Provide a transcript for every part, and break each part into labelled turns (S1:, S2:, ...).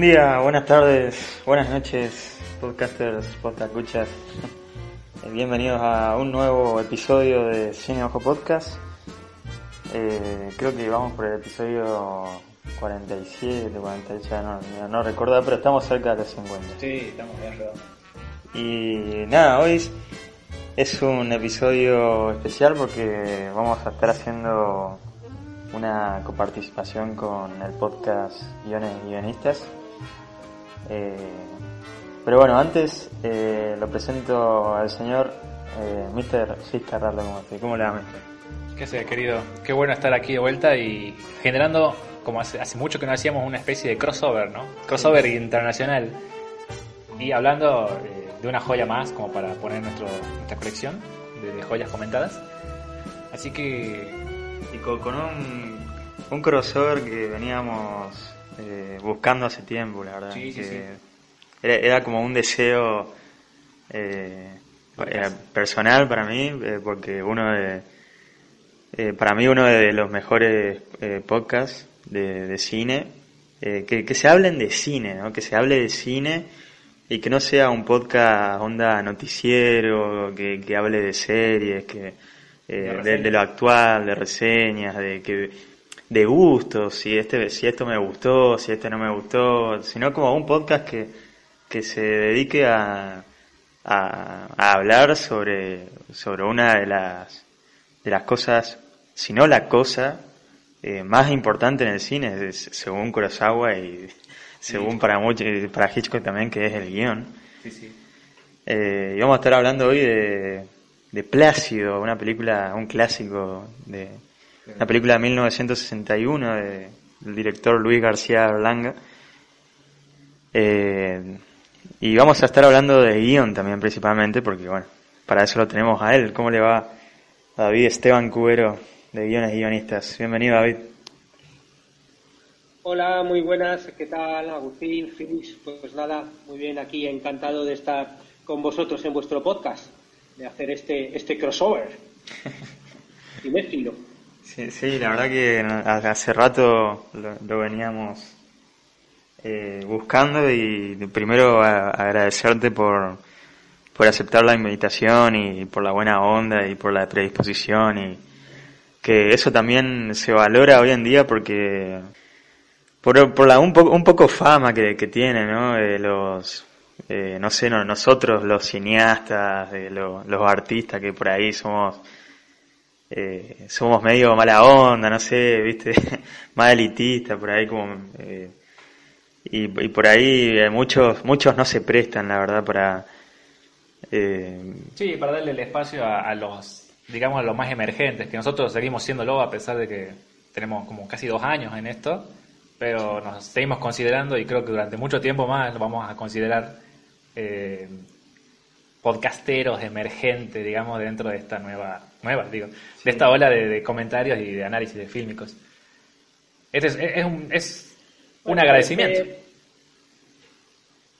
S1: Buen día, buenas tardes, buenas noches, podcasters, podcastuchas. Eh, Bienvenidos a un nuevo episodio de Cine Ojo Podcast. Eh, creo que vamos por el episodio 47, 48, no, no, no recuerdo, pero estamos cerca de los 50.
S2: Sí, estamos bien redondos.
S1: Y nada, hoy es- es un episodio especial porque vamos a estar haciendo una coparticipación con el podcast Guiones y Guionistas. Eh, pero bueno, antes eh, lo presento al señor eh, Mr. Ciscarrardo, ¿cómo, te- ¿cómo le va, Mr.?
S2: ¿Qué sé, querido? Qué bueno estar aquí de vuelta y generando, como hace, hace mucho que no hacíamos, una especie de crossover, ¿no? Crossover internacional. Y hablando eh, de una joya más, como para poner nuestro, nuestra colección de, de joyas comentadas. Así que,
S1: Y con, con un, un crossover que veníamos eh, buscando hace tiempo, la verdad.
S2: Sí, sí,
S1: que
S2: sí.
S1: Era, era como un deseo eh, personal para mí, eh, porque uno de, eh, para mí uno de los mejores eh, podcasts de, de cine, eh, que, que se hablen de cine, ¿no? que se hable de cine y que no sea un podcast onda noticiero, que, que hable de series, que eh, de lo actual, de reseñas, de que de gustos, si este si esto me gustó, si este no me gustó, sino como un podcast que, que se dedique a, a, a hablar sobre, sobre una de las de las cosas, si no la cosa eh, más importante en el cine, es- según Kurosawa y según para muchos, para Hitchcock también, que es el guion.
S2: sí, sí.
S1: Eh, y vamos a estar hablando hoy de, de Plácido, una película, un clásico de una película de 1961 de- del director Luis García Berlanga. Eh, y vamos a estar hablando de guion también principalmente, porque bueno, para eso lo tenemos a él. ¿Cómo le va a David Esteban Cubero de Guiones y Guionistas? Bienvenido David.
S3: Hola, muy buenas. ¿Qué tal, Agustín, Finis? Pues nada, muy bien, aquí encantado de estar con vosotros en vuestro podcast, de hacer este, este crossover. Cinéfilo.
S1: Sí, sí, la verdad que hace rato lo, lo veníamos eh, buscando y primero a- agradecerte por, por aceptar la invitación y por la buena onda y por la predisposición y que eso también se valora hoy en día porque por, por la un, poco un poco fama que, que tiene, ¿no? Los, eh, no sé, no- nosotros los cineastas, eh, lo- los artistas que por ahí somos eh, somos medio mala onda, no sé, viste, más elitista, por ahí como... eh, y, por ahí eh, muchos muchos no se prestan, la verdad, para... eh,
S2: Sí, para darle el espacio a, a los, digamos, a los más emergentes, que nosotros seguimos siéndolo a pesar de que tenemos como casi dos años en esto, pero nos seguimos considerando y creo que durante mucho tiempo más lo vamos a considerar eh, podcasteros emergentes, digamos, dentro de esta nueva, nueva, digo, de esta ola de, de comentarios y de análisis de fílmicos. Este es, es un, es un
S3: Bueno,
S2: agradecimiento.
S3: es que-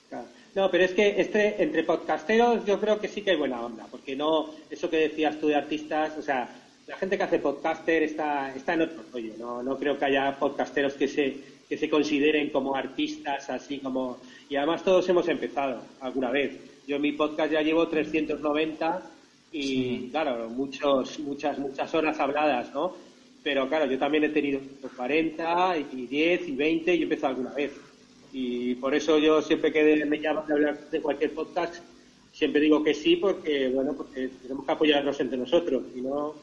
S3: Claro. No, pero es que este, entre podcasteros yo creo que sí que hay buena onda, porque no, eso que decías tú de artistas, o sea, la gente que hace podcaster está, está en otro rollo, no, no creo que haya podcasteros que se, que se consideren como artistas, así como, y además todos hemos empezado alguna vez. Yo en mi podcast ya llevo 390 y claro, muchos, muchas, muchas horas habladas, ¿no? Pero claro, yo también he tenido 40 y 10 y 20 y he empezado alguna vez. Y por eso yo siempre que me llaman de hablar de cualquier podcast, siempre digo que sí, porque bueno, porque tenemos que apoyarnos entre nosotros. Si no,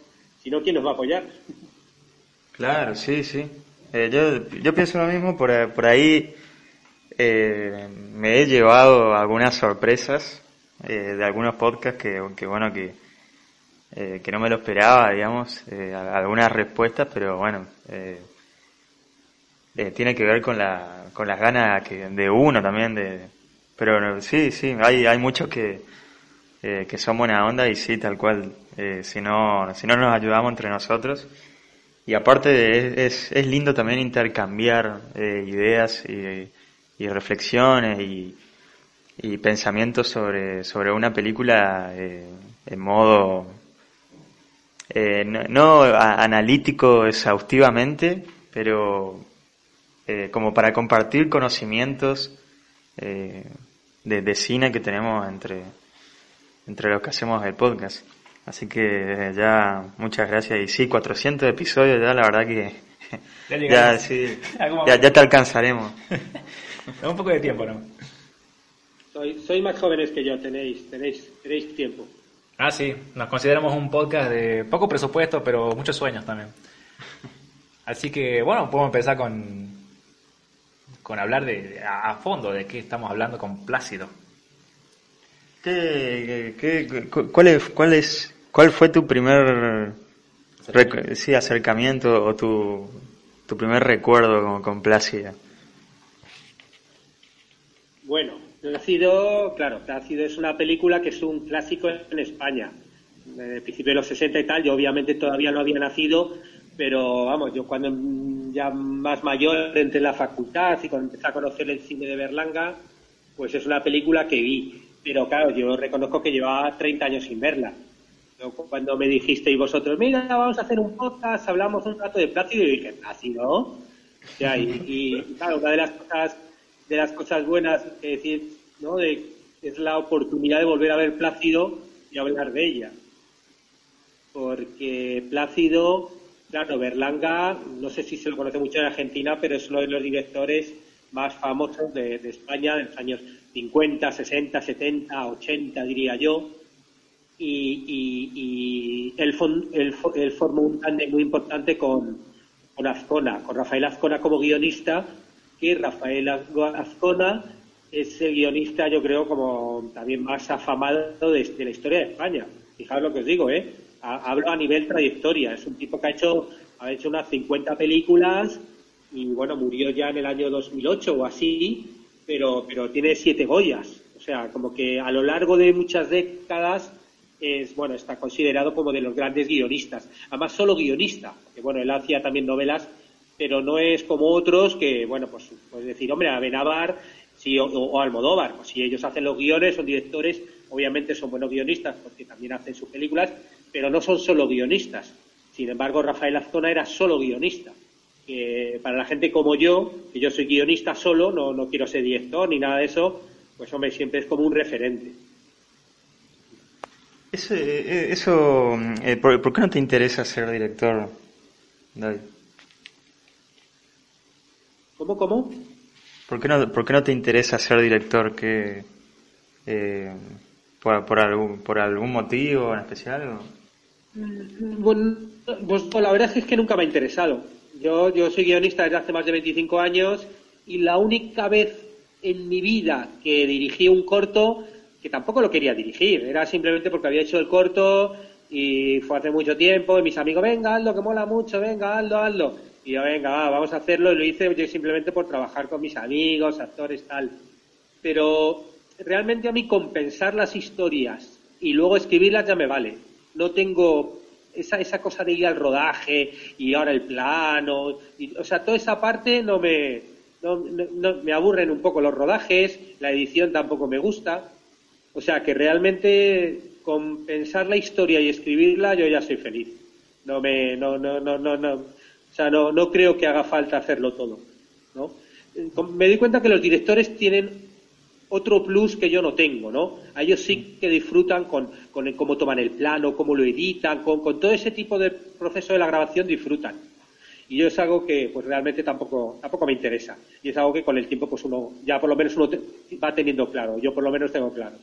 S3: si no ¿quién nos va a apoyar?
S1: Claro, sí, sí. Eh, yo, yo pienso lo mismo, por, por ahí eh, me he llevado algunas sorpresas eh, de algunos podcasts que, que bueno, que, eh, que no me lo esperaba, digamos, eh, algunas respuestas, pero bueno, eh, tiene que ver con, la, con las ganas que, de uno también, de, pero sí, sí, hay, hay muchos que, que son buena onda y sí, tal cual, si no, si no nos ayudamos entre nosotros, y aparte de- es, es, lindo también intercambiar ideas y, y reflexiones y, y pensamientos sobre, sobre una película eh, en modo eh, no, no a- analítico exhaustivamente, pero eh, como para compartir conocimientos eh, de, de, cine que tenemos entre, entre los que hacemos el podcast. Así que ya muchas gracias. Y sí, 400 episodios ya, la verdad que ya, sí, ya, ya, te alcanzaremos.
S2: un poco de tiempo, ¿no?
S3: Soy, soy más jóvenes que yo, tenéis, tenéis, tenéis tiempo.
S2: Ah, sí, nos consideramos un podcast de poco presupuesto, pero muchos sueños también. Así que, bueno, podemos empezar con, con hablar de, a, fondo de qué estamos hablando con Plácido.
S1: ¿Qué, qué, cuál, es, cuál, es, ¿Cuál fue tu primer acercamiento, sí, acercamiento o tu, tu primer recuerdo con, con Plácido?
S3: Bueno, Plácido, claro, Plácido es una película que es un clásico en España. En el principio de los 60 y tal, yo obviamente todavía no había nacido, pero vamos, yo cuando ya más mayor entré en la facultad y cuando empecé a conocer el cine de Berlanga, pues es una película que vi. Pero claro, yo reconozco que llevaba 30 años sin verla. cuando me dijisteis vosotros, mira, vamos a hacer un podcast, hablamos un rato de Plácido, y dije, Plácido. y, y, claro, una de las cosas, de las cosas buenas que decir, ¿no? Es la oportunidad de volver a ver Plácido y hablar de ella. Porque Plácido Claro, Berlanga, no sé si se lo conoce mucho en Argentina, pero es uno de los directores más famosos de, España de los años 50, 60, 70, 80, diría yo. Y, él, formó un tándem muy importante con, con Azcona, con Rafael Azcona como guionista, que Rafael Azcona es el guionista, yo creo, como también más afamado de, la historia de España. Fijaos lo que os digo, ¿eh? hablo a nivel trayectoria. Es un tipo que ha hecho, ha hecho unas 50 películas y bueno, murió ya en el año 2008 o así, pero, pero tiene siete Goyas. O sea, como que a lo largo de muchas décadas es, bueno, está considerado como de los grandes guionistas. Además, solo guionista, porque bueno, él hacía también novelas, pero no es como otros que, bueno, pues puedes decir, hombre, a Benavar sí, o, o Almodóvar, pues si ellos hacen los guiones, son directores, obviamente son buenos guionistas porque también hacen sus películas, pero no son solo guionistas. Sin embargo, Rafael Azcona era solo guionista. para la gente como yo, que yo soy guionista solo, no, no quiero ser director ni nada de eso, pues hombre, siempre es como un referente.
S1: Eso, eh, eso eh, ¿por, qué no te interesa ser director, David?
S3: ¿Cómo, cómo?
S1: ¿Por qué no, por qué no te interesa ser director? que eh, por, por, algún, ¿Por algún motivo en especial?
S3: Mm, bueno, pues, pues, la verdad es que nunca me ha interesado. Yo, yo soy guionista desde hace más de 25 años y la única vez en mi vida que dirigí un corto, que tampoco lo quería dirigir, era simplemente porque había hecho el corto y fue hace mucho tiempo y mis amigos, venga, hazlo, que mola mucho, venga, hazlo, hazlo. Y yo, venga, vamos a hacerlo. Y lo hice simplemente por trabajar con mis amigos, actores, tal. Pero realmente a mí compensar las historias y luego escribirlas ya me vale. No tengo esa, esa cosa de ir al rodaje y ahora el plano, y, o sea, toda esa parte no me, no, me aburren un poco los rodajes, la edición tampoco me gusta, o sea que realmente con pensar la historia y escribirla yo ya soy feliz. No me, no, no, no, no, no, o sea, no, no creo que haga falta hacerlo todo, ¿no? Me doy cuenta que los directores tienen otro plus que yo no tengo, ¿no? A ellos sí que disfrutan con, con cómo toman el plano, cómo lo editan, con, con, todo ese tipo de proceso de la grabación disfrutan. Y yo es algo que pues realmente tampoco, tampoco me interesa. Y es algo que con el tiempo pues uno, ya por lo menos uno va teniendo claro. Yo por lo menos tengo claro.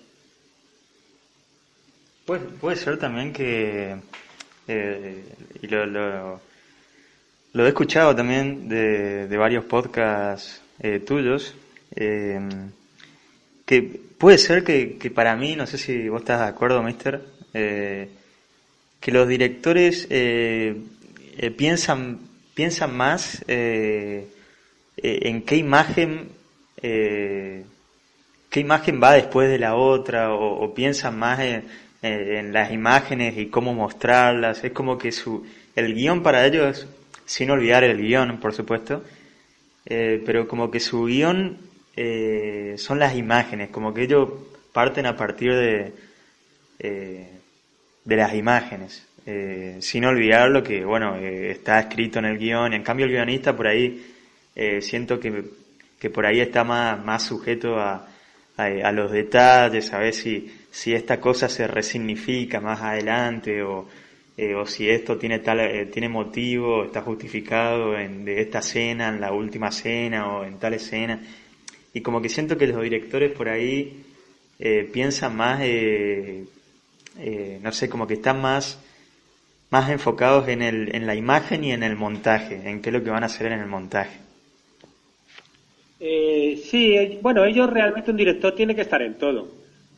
S1: Pues, puede ser también que, eh, y lo, lo, lo, he escuchado también de, de varios podcasts eh, tuyos, eh, que puede ser que, que, para mí, no sé si vos estás de acuerdo, mister, eh, que los directores eh, piensan, piensan más en qué imagen, qué imagen va después de la otra, o, piensan más en, en, las imágenes y cómo mostrarlas. Es como que su, el guion para ellos, sin olvidar el guion, por supuesto, pero como que su guion eh, son las imágenes, como que ellos parten a partir de, eh, de las imágenes, eh, sin olvidar lo que, bueno, está escrito en el guion, en cambio el guionista por ahí eh, siento que, que por ahí está más, más sujeto a, a, los detalles, a ver si, si esta cosa se resignifica más adelante o, eh, o si esto tiene tal eh, tiene motivo, está justificado en de esta escena, en la última escena o en tal escena. Y como que siento que los directores por ahí eh, piensan más, no sé, como que están más más enfocados en, el, en la imagen y en el montaje, en qué es lo que van a hacer en el montaje.
S3: sí, bueno, ellos realmente un director tiene que estar en todo.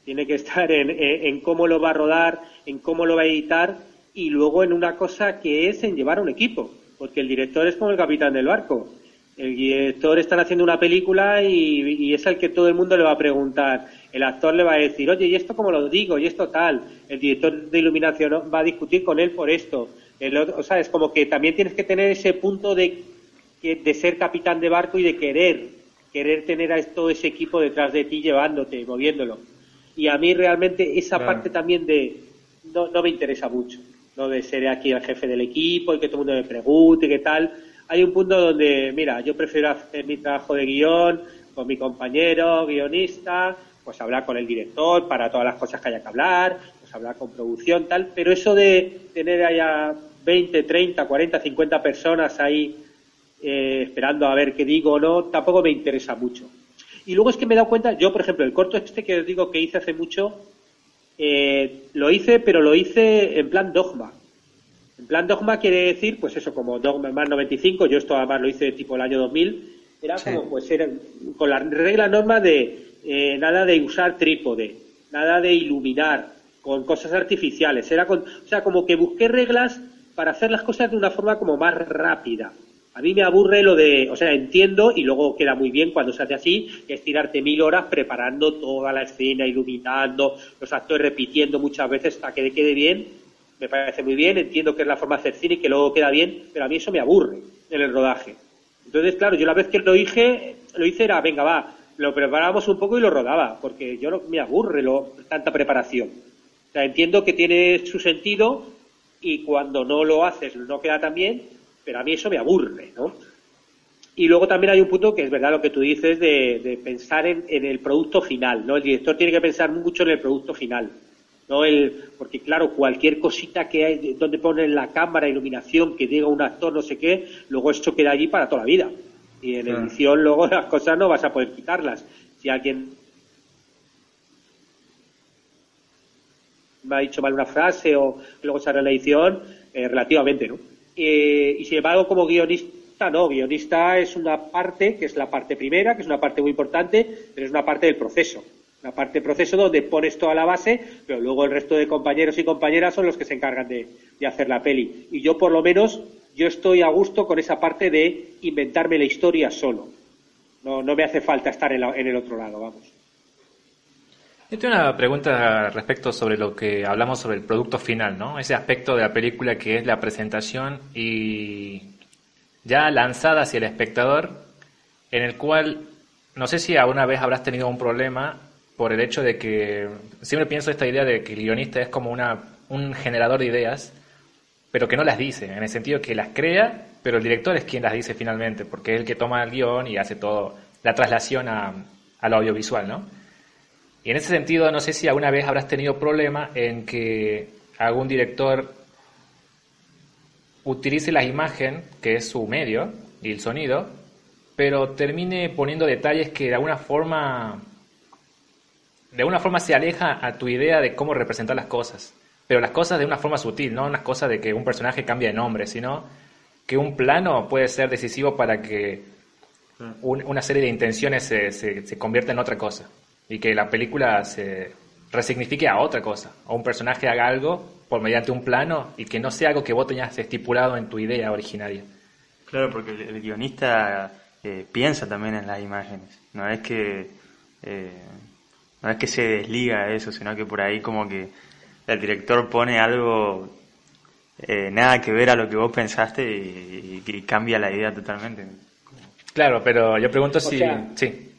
S3: Tiene que estar en, en cómo lo va a rodar, en cómo lo va a editar y luego en una cosa que es en llevar un equipo, porque el director es como el capitán del barco. El director está haciendo una película y, es el que todo el mundo le va a preguntar. El actor le va a decir, oye, ¿y esto cómo lo digo? ¿Y esto tal? El director de iluminación va a discutir con él por esto. El o sea, es como que también tienes que tener ese punto de, de ser capitán de barco y de querer, querer tener a todo ese equipo detrás de ti llevándote, moviéndolo. Y a mí realmente esa parte también de no, no me interesa mucho no de ser aquí el jefe del equipo y que todo el mundo me pregunte qué tal. Hay un punto donde, mira, yo prefiero hacer mi trabajo de guion con mi compañero guionista, pues hablar con el director para todas las cosas que haya que hablar, pues hablar con producción, tal, pero eso de tener allá 20, 30, 40, 50 personas ahí eh, esperando a ver qué digo o no, tampoco me interesa mucho. Y luego es que me he dado cuenta, yo por ejemplo, el corto este que os digo que hice hace mucho, eh, lo hice, pero lo hice en plan dogma. En plan dogma quiere decir, pues eso, como dogma más 95, yo esto además lo hice tipo el año 2000, era como, pues era con la regla norma de eh, nada de usar trípode, nada de iluminar con cosas artificiales, era con, o sea, como que busqué reglas para hacer las cosas de una forma como más rápida. A mí me aburre lo de, o sea, entiendo y luego queda muy bien cuando se hace así, que es tirarte mil horas preparando toda la escena, iluminando, los actores repitiendo muchas veces hasta que quede bien. Me parece muy bien, entiendo que es la forma de hacer cine y que luego queda bien, pero a mí eso me aburre en el rodaje. Entonces, claro, yo la vez que lo hice, lo hice era, venga, va, lo preparamos un poco y lo rodaba, porque yo no, me aburre lo, tanta preparación. O sea, entiendo que tiene su sentido y cuando no lo haces no queda tan bien, pero a mí eso me aburre, ¿no? Y luego también hay un punto que es verdad lo que tú dices de, pensar en, el producto final, ¿no? El director tiene que pensar mucho en el producto final, ¿no? El, porque claro, cualquier cosita que hay, donde ponen la cámara, iluminación, que diga un actor, no sé qué, luego esto queda allí para toda la vida. Y en edición luego las cosas no vas a poder quitarlas. Si alguien me ha dicho mal una frase o luego sale la edición, eh, relativamente, ¿no? Eh, y sin embargo, como guionista, no, guionista es una parte, que es la parte primera, que es una parte muy importante, pero es una parte del proceso. Una parte del proceso donde pones toda la base, pero luego el resto de compañeros y compañeras son los que se encargan de, hacer la peli. Y yo, por lo menos, yo estoy a gusto con esa parte de inventarme la historia solo. No, no me hace falta estar en, en el otro lado, vamos.
S2: Yo tengo una pregunta respecto sobre lo que hablamos sobre el producto final, ¿no? Ese aspecto de la película que es la presentación y ya lanzada hacia el espectador, en el cual no sé si alguna vez habrás tenido un problema por el hecho de que siempre pienso esta idea de que el guionista es como una, un generador de ideas, pero que no las dice, en el sentido que las crea, pero el director es quien las dice finalmente, porque es el que toma el guion y hace todo la traslación a, a lo audiovisual, ¿no? Y en ese sentido, no sé si alguna vez habrás tenido problema en que algún director utilice la imagen, que es su medio, y el sonido, pero termine poniendo detalles que de alguna forma de alguna forma se aleja a tu idea de cómo representar las cosas. Pero las cosas de una forma sutil, no unas cosas de que un personaje cambie de nombre, sino que un plano puede ser decisivo para que una serie de intenciones se, se, se convierta en otra cosa y que la película se resignifique a otra cosa, o un personaje haga algo por mediante un plano y que no sea algo que vos tenías estipulado en tu idea originaria.
S1: Claro, porque el, guionista eh, piensa también en las imágenes, no es que eh, no es que se desliga de eso, sino que por ahí como que el director pone algo eh, nada que ver a lo que vos pensaste y, cambia la idea totalmente.
S2: Claro, pero yo pregunto si... sí.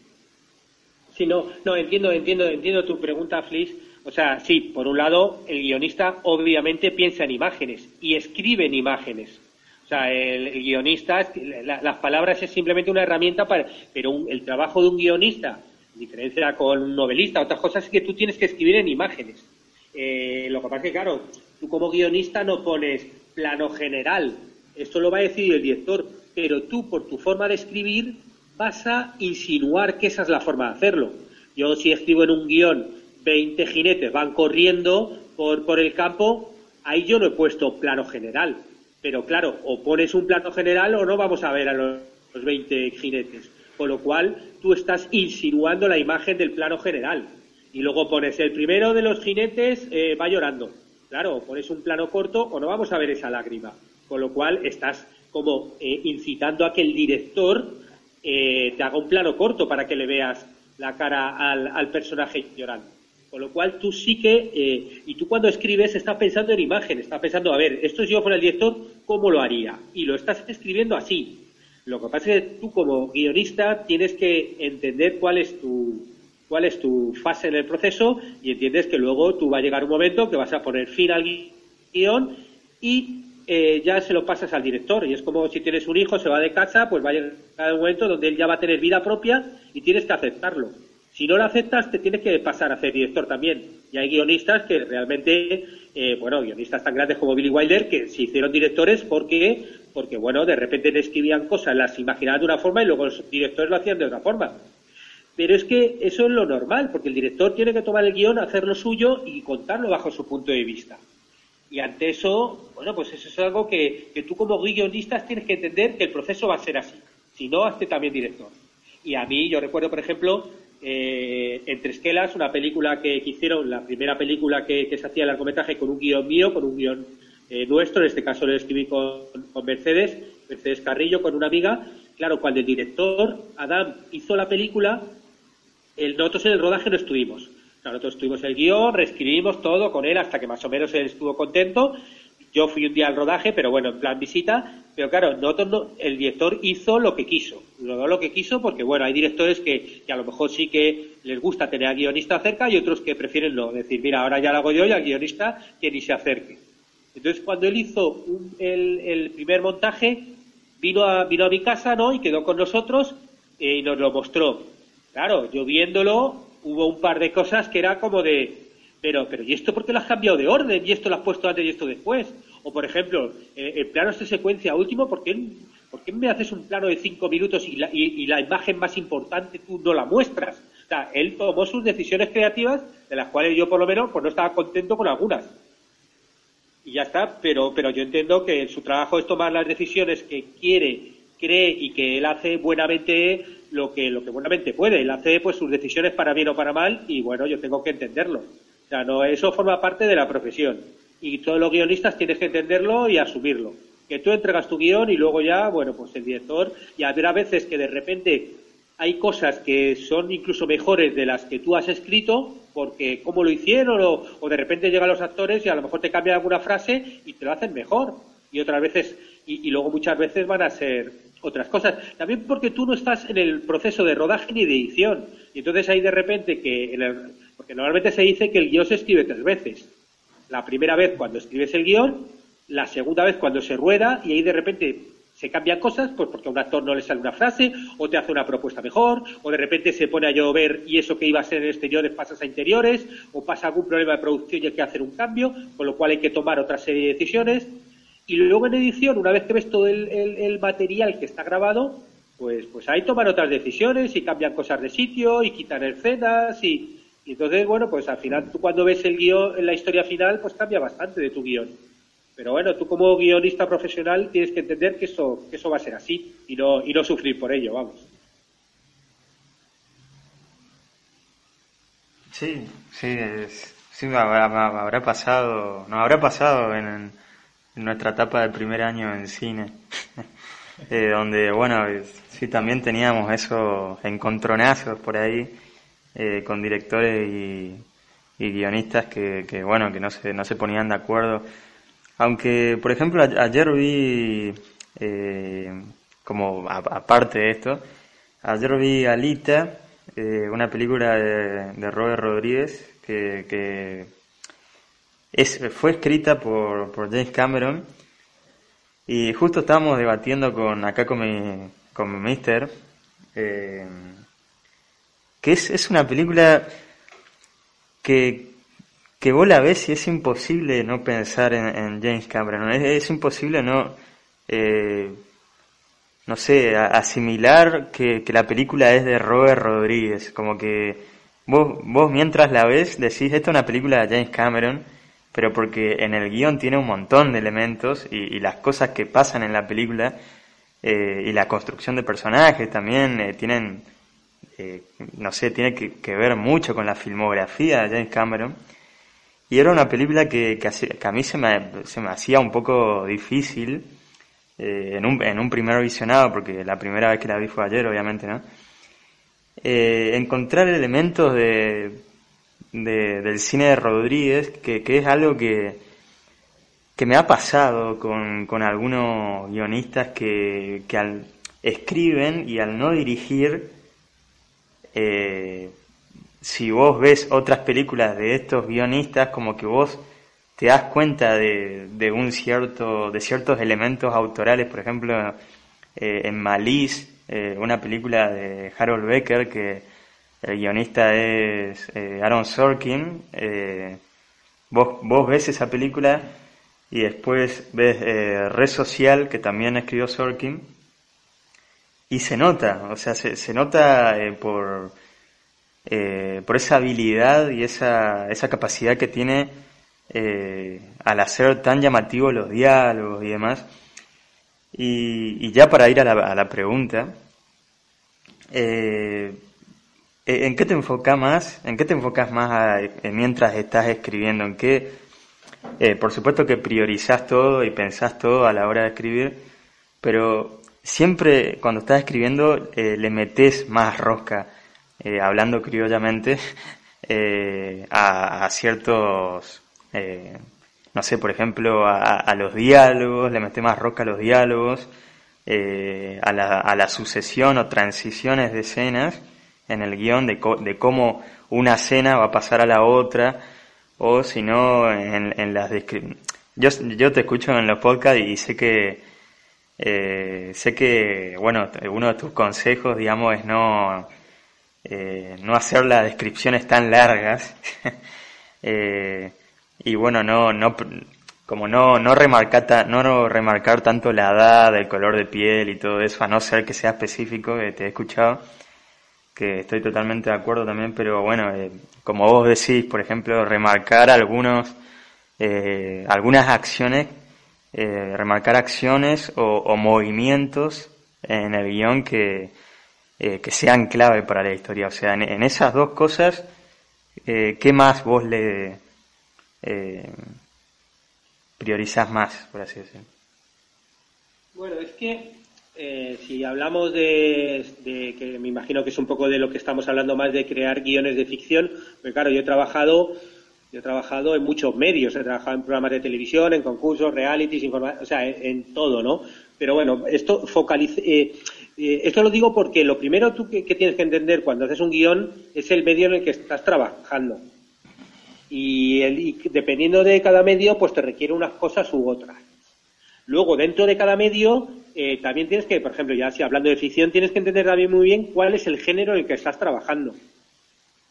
S3: Sí, no, no, entiendo, entiendo, entiendo tu pregunta, Fliss. O sea, sí, por un lado, el guionista obviamente piensa en imágenes y escribe en imágenes. O sea, el, guionista, las palabras es simplemente una herramienta para, pero el trabajo de un guionista, en diferencia con un novelista, otras cosas es que tú tienes que escribir en imágenes. Eh, lo que pasa es que, claro, tú como guionista no pones plano general, esto lo va a decir el director, pero tú por tu forma de escribir vas a insinuar que esa es la forma de hacerlo. Yo si escribo en un guion 20 jinetes van corriendo por, por el campo, ahí yo no he puesto plano general pero claro, o pones un plano general o no vamos a ver a los, 20 jinetes. Con lo cual, tú estás insinuando la imagen del plano general. Y luego pones el primero de los jinetes eh, va llorando. Claro, pones un plano corto o no vamos a ver esa lágrima. Con lo cual, estás como eh, incitando a que el director eh, te haga un plano corto para que le veas la cara al personaje llorando. Con lo cual tú sí que, eh, y tú cuando escribes estás pensando en imagen, estás pensando, a ver, esto si yo fuera el director, ¿cómo lo haría? Y lo estás escribiendo así. Lo que pasa es que tú como guionista tienes que entender cuál es tu, cuál es tu fase en el proceso y entiendes que luego tú va a llegar un momento que vas a poner fin al guion y eh, ya se lo pasas al director. Y es como si tienes un hijo, se va de casa, pues va a llegar un momento donde él ya va a tener vida propia y tienes que aceptarlo. Si no lo aceptas, te tienes que pasar a ser director también. Y hay guionistas que realmente, eh, bueno, guionistas tan grandes como Billy Wilder, que se hicieron directores porque, porque bueno, de repente le escribían cosas, las imaginaban de una forma y luego los directores lo hacían de otra forma. Pero es que eso es lo normal, porque el director tiene que tomar el guion, hacer lo suyo y contarlo bajo su punto de vista. Y ante eso, bueno, pues eso es algo que, tú como guionista tienes que entender que el proceso va a ser así. Si no, hazte también director. Y a mí, yo recuerdo, por ejemplo, eh, Entre Esquelas, una película que, hicieron, la primera película que, se hacía el largometraje con un guion mío, con un guion eh, nuestro, en este caso lo escribí con, Mercedes, Mercedes Carrillo, con una amiga. Claro, cuando el director, Adam, hizo la película, el, nosotros en el rodaje no estuvimos. Nosotros estuvimos el guion, reescribimos todo con él hasta que más o menos él estuvo contento. Yo fui un día al rodaje, pero bueno, en plan visita, pero claro, nosotros el director hizo lo que quiso, lo que quiso porque, bueno, hay directores que, a lo mejor sí que les gusta tener al guionista cerca y otros que prefieren no, decir, mira, ahora ya lo hago yo y al guionista que ni se acerque. Entonces, cuando él hizo el, primer montaje, vino a, vino a mi casa, ¿no? Y quedó con nosotros eh, y nos lo mostró. Claro, yo viéndolo, hubo un par de cosas que era como de, pero, pero ¿y esto por qué lo has cambiado de orden? ¿Y esto lo has puesto antes y esto después? O, por ejemplo, eh, el plano de secuencia último, ¿por qué, me haces un plano de cinco minutos y la, y, la, imagen más importante tú no la muestras? O sea, él tomó sus decisiones creativas, de las cuales yo por lo menos pues no estaba contento con algunas. Y ya está, pero, pero yo entiendo que su trabajo es tomar las decisiones que quiere, cree y que él hace buenamente lo que, lo que buenamente puede. Él hace pues sus decisiones para bien o para mal y bueno, yo tengo que entenderlo. O sea, no, eso forma parte de la profesión y todos los guionistas tienes que entenderlo y asumirlo. Que tú entregas tu guion y luego ya, bueno, pues el director, y habrá veces que de repente hay cosas que son incluso mejores de las que tú has escrito, porque cómo lo hicieron, o, de repente llegan los actores y a lo mejor te cambian alguna frase y te lo hacen mejor. Y otras veces, y, luego muchas veces van a ser otras cosas. También porque tú no estás en el proceso de rodaje ni de edición. Y entonces hay de repente que, porque normalmente se dice que el guion se escribe tres veces la primera vez cuando escribes el guion, la segunda vez cuando se rueda y ahí de repente se cambian cosas, pues porque a un actor no le sale una frase, o te hace una propuesta mejor, o de repente se pone a llover y eso que iba a ser en exteriores pasas a interiores, o pasa algún problema de producción y hay que hacer un cambio, con lo cual hay que tomar otra serie de decisiones. Y luego en edición, una vez que ves todo el, material que está grabado, pues, pues ahí toman otras decisiones y cambian cosas de sitio y quitan escenas y, y entonces, bueno, pues al final tú cuando ves el guion la historia final, pues cambia bastante de tu guion. Pero bueno, tú como guionista profesional tienes que entender que eso, que eso va a ser así y no, y no sufrir por ello, vamos.
S1: Sí, sí, sí me habrá, pasado, nos habrá pasado en, nuestra etapa del primer año en cine, eh, donde, bueno, sí también teníamos esos encontronazos por ahí eh, con directores y, guionistas que, bueno, que no se, no se ponían de acuerdo. Aunque, por ejemplo, ayer vi, eh, como aparte de esto, ayer vi Alita, eh, una película de, Robert Rodríguez que, fue escrita por, por James Cameron Y justo estábamos debatiendo con acá con mi, con mi mister, eh, que es, es una película que, que vos la ves y es imposible no pensar en, James Cameron. Es, imposible no, eh, no sé, asimilar que, que, la película es de Robert Rodríguez. Como que vos, vos mientras la ves decís, esta es una película de James Cameron, pero porque en el guion tiene un montón de elementos y, las cosas que pasan en la película eh, y la construcción de personajes también eh, tienen, no sé, tiene que, que ver mucho con la filmografía de James Cameron. Y era una película que, que, a mí se me, se me hacía un poco difícil eh, en, un, en un primer visionado, porque la primera vez que la vi fue ayer, obviamente, ¿no? Eh, encontrar elementos de, de, del cine de Rodríguez, que, que es algo que, que me ha pasado con, con algunos guionistas que, que al, escriben y al no dirigir eh, si vos ves otras películas de estos guionistas, como que vos te das cuenta de, de un cierto, de ciertos elementos autorales, por ejemplo, eh, en Malice, eh, una película de Harold Becker, que el guionista es eh, Aaron Sorkin, vos, vos ves esa película y después ves Red Social, que también escribió Sorkin, y se nota, o sea, se, se nota por eh, por esa habilidad y esa, esa capacidad que tiene eh, al hacer tan llamativos los diálogos y demás. Y, ya para ir a la, pregunta, eh, ¿en qué te enfocas más? ¿En qué te enfocas más mientras estás escribiendo? ¿En qué? por supuesto que priorizas todo y pensás todo a la hora de escribir, pero siempre cuando estás escribiendo le metes más rosca eh, hablando criollamente, eh, a, ciertos, eh, no sé, por ejemplo, a, los diálogos, le mete más roca a los diálogos, a, la, a la sucesión o transiciones de escenas en el guion, de, de cómo una escena va a pasar a la otra, o si no, en, las descripciones. Yo, te escucho en los podcasts y sé que sé que, bueno, uno de tus consejos, digamos, es no, eh, no hacer las descripciones tan largas eh, y bueno, no, no, como no, no remarcar, no remarcar tanto la edad, el color de piel y todo eso, a no ser que sea específico, que te he escuchado, que estoy totalmente de acuerdo también, pero bueno, eh, como vos decís, por ejemplo, remarcar algunos, algunas acciones, remarcar acciones o, movimientos en el guion que, eh, que sean clave para la historia. O sea, en, esas dos cosas, eh, ¿qué más vos le eh, priorizás más, por así decirlo?
S3: Bueno, es que eh, si hablamos de, que me imagino que es un poco de lo que estamos hablando más de crear guiones de ficción, pues claro, yo he trabajado yo he trabajado en muchos medios, he trabajado en programas de televisión, en concursos, realities, o sea, en, todo, ¿no? Pero bueno, esto focaliza, eh, esto lo digo porque lo primero tú que, tienes que entender cuando haces un guion es el medio en el que estás trabajando. Y, dependiendo de cada medio, pues te requiere unas cosas u otras. Luego, dentro de cada medio, eh, también tienes que, por ejemplo, ya si hablando de ficción, tienes que entender también muy bien cuál es el género en el que estás trabajando.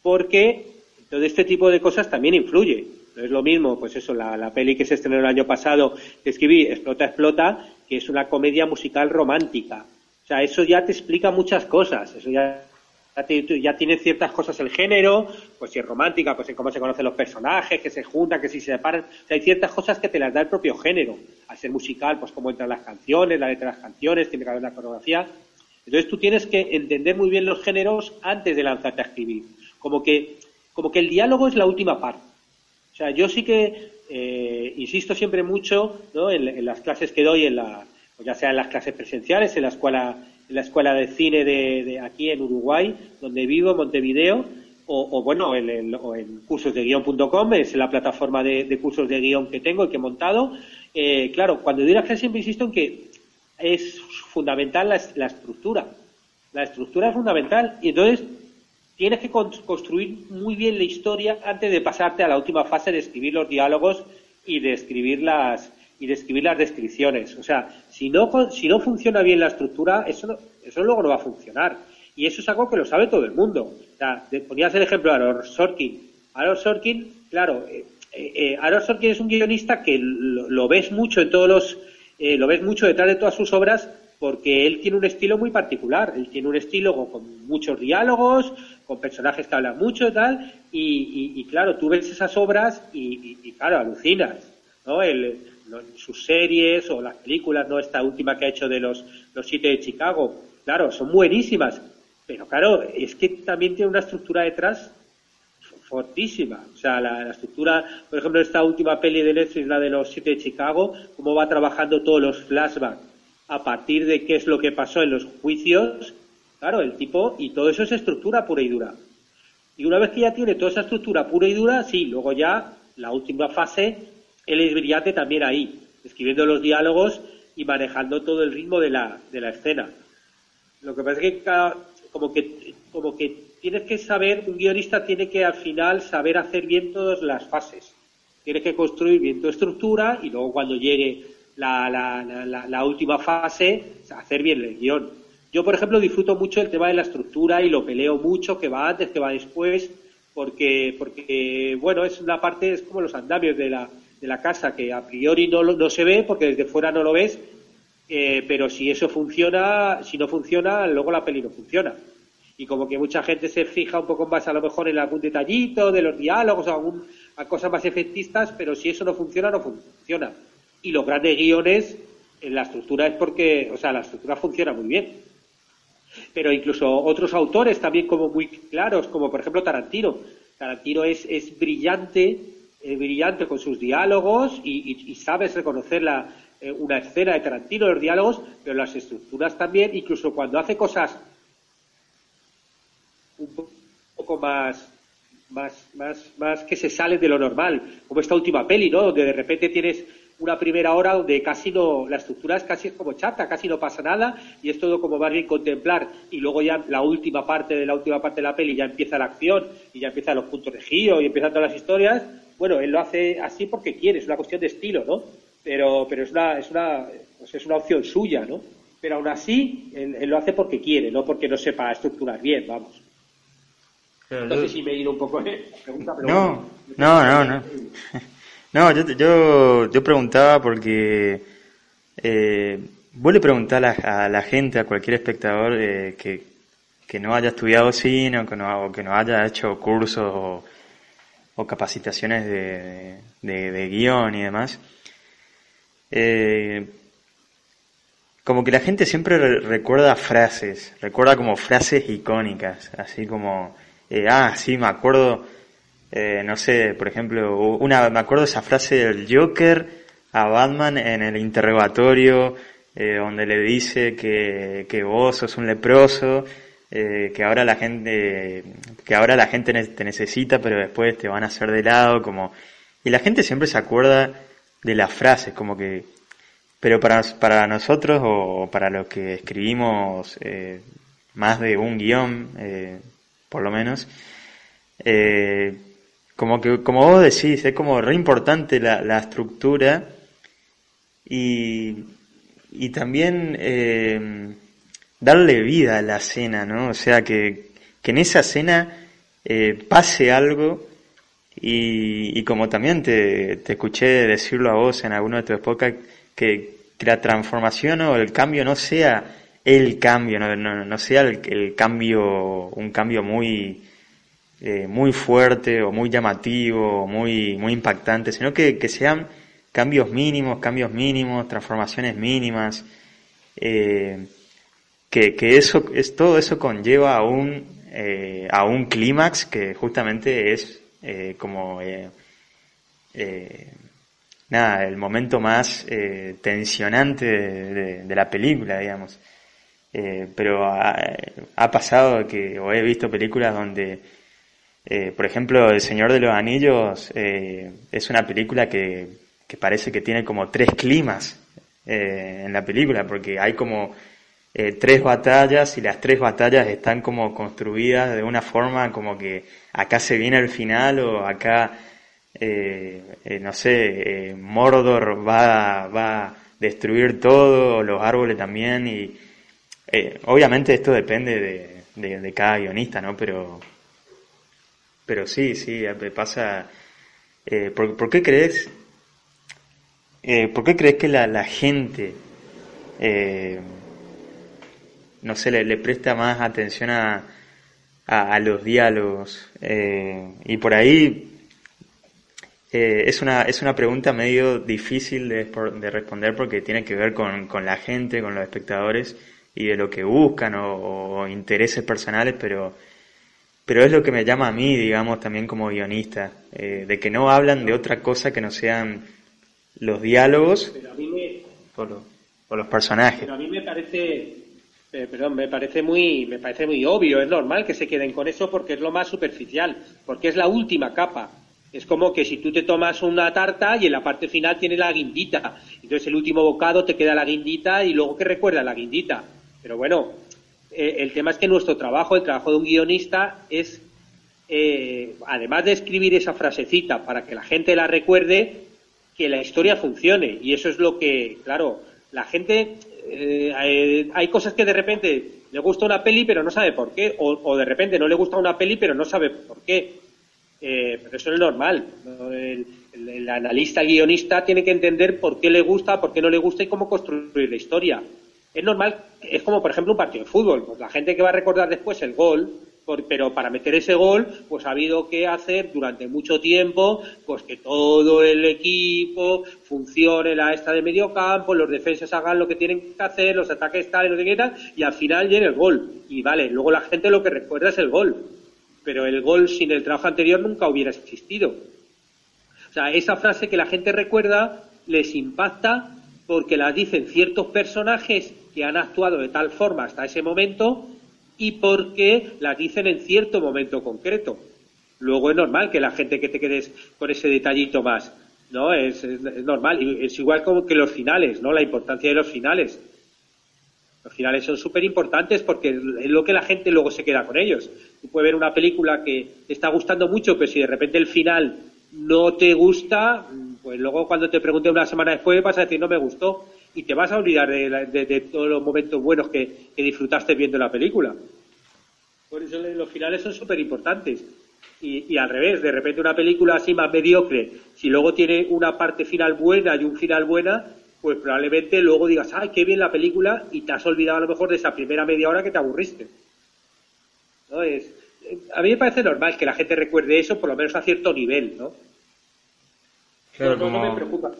S3: Porque todo este tipo de cosas también influye. No es lo mismo, pues eso, la, la peli que se estrenó el año pasado que escribí, Explota, Explota, que es una comedia musical romántica o sea, eso ya te explica muchas cosas, eso ya, ya, tiene ciertas cosas el género, pues si es romántica, pues en cómo se conocen los personajes, que se juntan, que si se separan, o sea, hay ciertas cosas que te las da el propio género. Al ser musical, pues cómo entran las canciones, la letra de las canciones, tiene que haber una coreografía. Entonces tú tienes que entender muy bien los géneros antes de lanzarte a escribir. Como que, como que el diálogo es la última parte. O sea, yo sí que eh, insisto siempre mucho ¿no? en las clases que doy en la, pues ya sea en las clases presenciales, en la escuela, en la escuela de cine de, aquí en Uruguay, donde vivo, en Montevideo, o, bueno, en, o en cursosdeguion.com, es la plataforma de, cursos de guion que tengo y que he montado. Eh, claro, cuando doy la clase siempre insisto en que es fundamental la, la estructura. La estructura es fundamental y entonces tienes que construir muy bien la historia antes de pasarte a la última fase de escribir los diálogos y de escribir las, y de escribir las descripciones. O sea, si no, si no funciona bien la estructura, eso, eso luego no va a funcionar. Y eso es algo que lo sabe todo el mundo. O sea, ponías el ejemplo de Aaron Sorkin. Aaron Sorkin, claro, eh, eh, Aaron Sorkin es un guionista que lo, ves mucho en todos los, eh, lo ves mucho detrás de todas sus obras porque él tiene un estilo muy particular. Él tiene un estilo con muchos diálogos, con personajes que hablan mucho y tal, y, claro, tú ves esas obras y, claro, alucinas, ¿no? El, sus series o las películas, ¿no? Esta última que ha hecho de los, los siete de Chicago, claro, son buenísimas, pero claro, es que también tiene una estructura detrás fortísima. O sea, la, estructura, por ejemplo, esta última peli de Netflix, la de los siete de Chicago, cómo va trabajando todos los flashbacks a partir de qué es lo que pasó en los juicios, claro, el tipo, y todo eso es estructura pura y dura. Y una vez que ya tiene toda esa estructura pura y dura, sí, luego ya la última fase, él es brillante también ahí, escribiendo los diálogos y manejando todo el ritmo de la, de la escena. Lo que pasa es que como que como que tienes que saber, un guionista tiene que al final saber hacer bien todas las fases. Tiene que construir bien tu estructura y luego cuando llegue la, la, la, última fase, hacer bien el guion. Yo, por ejemplo, disfruto mucho el tema de la estructura y lo peleo mucho, que va antes, que va después, porque, porque bueno, es una parte, es como los andamios de la, de la casa, que a priori no, no se ve, porque desde fuera no lo ves, eh, pero si eso funciona, si no funciona, luego la peli no funciona. Y como que mucha gente se fija un poco más a lo mejor en algún detallito de los diálogos algún, a cosas más efectistas, pero si eso no funciona, no funciona y los grandes guiones en la estructura es porque, o sea, la estructura funciona muy bien. Pero incluso otros autores también como muy claros, como por ejemplo Tarantino. Tarantino es, es brillante, eh, brillante con sus diálogos y, sabes reconocer la, eh, una escena de Tarantino, los diálogos, pero las estructuras también, incluso cuando hace cosas un poco más más, más, más que se salen de lo normal, como esta última peli, ¿no? Donde de repente tienes una primera hora donde casi no, la estructura es casi como chata, casi no pasa nada y es todo como más bien contemplar y luego ya la última parte de la última parte de la peli ya empieza la acción y ya empiezan los puntos de giro y empiezan todas las historias. Bueno, él lo hace así porque quiere, es una cuestión de estilo, ¿no? Pero, pero es una, es una, pues es una opción suya, ¿no? Pero aún así, él, lo hace porque quiere, no porque no sepa estructurar bien, vamos. no sé si me he ido un poco en la pregunta, pero
S1: no, no, no, no. No, yo, yo, yo preguntaba porque eh, vos le preguntás a la, gente, a cualquier espectador eh, que, que, no haya estudiado cine o que no, que no haya hecho cursos o, capacitaciones de, de, guion y demás, eh, como que la gente siempre recuerda frases, recuerda como frases icónicas, así como, eh, ah, sí, me acuerdo eh, no sé, por ejemplo, una, me acuerdo esa frase del Joker a Batman en el interrogatorio, donde le dice que, que vos sos un leproso, eh, que ahora la gente, que ahora la gente te necesita, pero después te van a hacer de lado, como, y la gente siempre se acuerda de las frases, como que, pero para, para nosotros o para los que escribimos más de un guion, por lo menos, eh, como que, como vos decís, es como re importante la, la estructura y, y también eh, darle vida a la cena, ¿no? O sea, que, que en esa cena eh, pase algo y, y como también te, te, escuché decirlo a vos en alguno de tus podcasts, que, que la transformación o el cambio no sea el cambio, no, no, no sea el, el cambio, un cambio muy eh, muy fuerte o muy llamativo o muy, muy impactante, sino que, que, sean cambios mínimos, cambios mínimos, transformaciones mínimas, eh, que, que, eso, es, todo eso conlleva a un, eh, a un clímax que justamente es eh, como eh, eh, nada, el momento más tensionante de, de, la película, digamos. pero ha, ha pasado que, o he visto películas donde eh, por ejemplo, El Señor de los Anillos eh, es una película que, que, parece que tiene como tres climas eh, en la película, porque hay como tres batallas y las tres batallas están como construidas de una forma como que acá se viene el final o acá no sé, Mordor va, va a destruir todo, los árboles también, y obviamente esto depende de, de, cada guionista, ¿no? Pero, pero sí, sí, pasa... ¿por, ¿por, qué crees eh, ¿por qué crees que la, la gente, eh, no sé, le, presta más atención a, a, los diálogos? Eh, y por ahí es, una, es una pregunta medio difícil de, de responder porque tiene que ver con, con, la gente, con los espectadores y de lo que buscan o, intereses personales, pero pero es lo que me llama a mí, digamos, también como guionista, de que no hablan de otra cosa que no sean los diálogos o, los personajes.
S3: Pero a mí me parece, eh, perdón, me parece muy, me parece muy obvio, es normal que se queden con eso porque es lo más superficial, porque es la última capa. Es como que si tú te tomas una tarta y en la parte final tiene la guindita. Entonces el último bocado te queda la guindita y luego que recuerda la guindita. Pero bueno, eh, el tema es que nuestro trabajo, el trabajo de un guionista es, eh, además de escribir esa frasecita para que la gente la recuerde, que la historia funcione. Y eso es lo que, claro, la gente, eh, hay cosas que de repente le gusta una peli pero no sabe por qué, o, de repente no le gusta una peli pero no sabe por qué. Eh, pero eso es normal. El, analista, guionista tiene que entender por qué le gusta, por qué no le gusta y cómo construir la historia. Es normal, es como por ejemplo un partido de fútbol. Pues la gente que va a recordar después el gol, pero para meter ese gol, pues ha habido que hacer durante mucho tiempo, pues que todo el equipo funcione la esta de medio campo, los defensas hagan lo que tienen que hacer, los ataques tal y lo que tal, y al final llegue el gol. Y vale, luego la gente lo que recuerda es el gol. Pero el gol sin el trabajo anterior nunca hubiera existido. O sea, esa frase que la gente recuerda les impacta porque la dicen ciertos personajes que han actuado de tal forma hasta ese momento y porque las dicen en cierto momento concreto. Luego es normal que la gente que te quedes con ese detallito más, ¿no? Es, normal. Es igual como que los finales, ¿no? La importancia de los finales. Los finales son súper importantes porque es lo que la gente luego se queda con ellos. Tú puedes ver una película que te está gustando mucho, pero si de repente el final no te gusta, pues luego cuando te pregunte una semana después vas a decir no me gustó y te vas a olvidar de, todos los momentos buenos que, disfrutaste viendo la película. Por eso los finales son súper importantes. Y, al revés, de repente una película así más mediocre, si luego tiene una parte final buena y un final buena, pues probablemente luego digas, ay, qué bien la película, y te has olvidado a lo mejor de esa primera media hora que te aburriste. ¿No? Es, a mí me parece normal que la gente recuerde eso, por lo menos a cierto nivel, ¿no? Claro, no, no me preocupa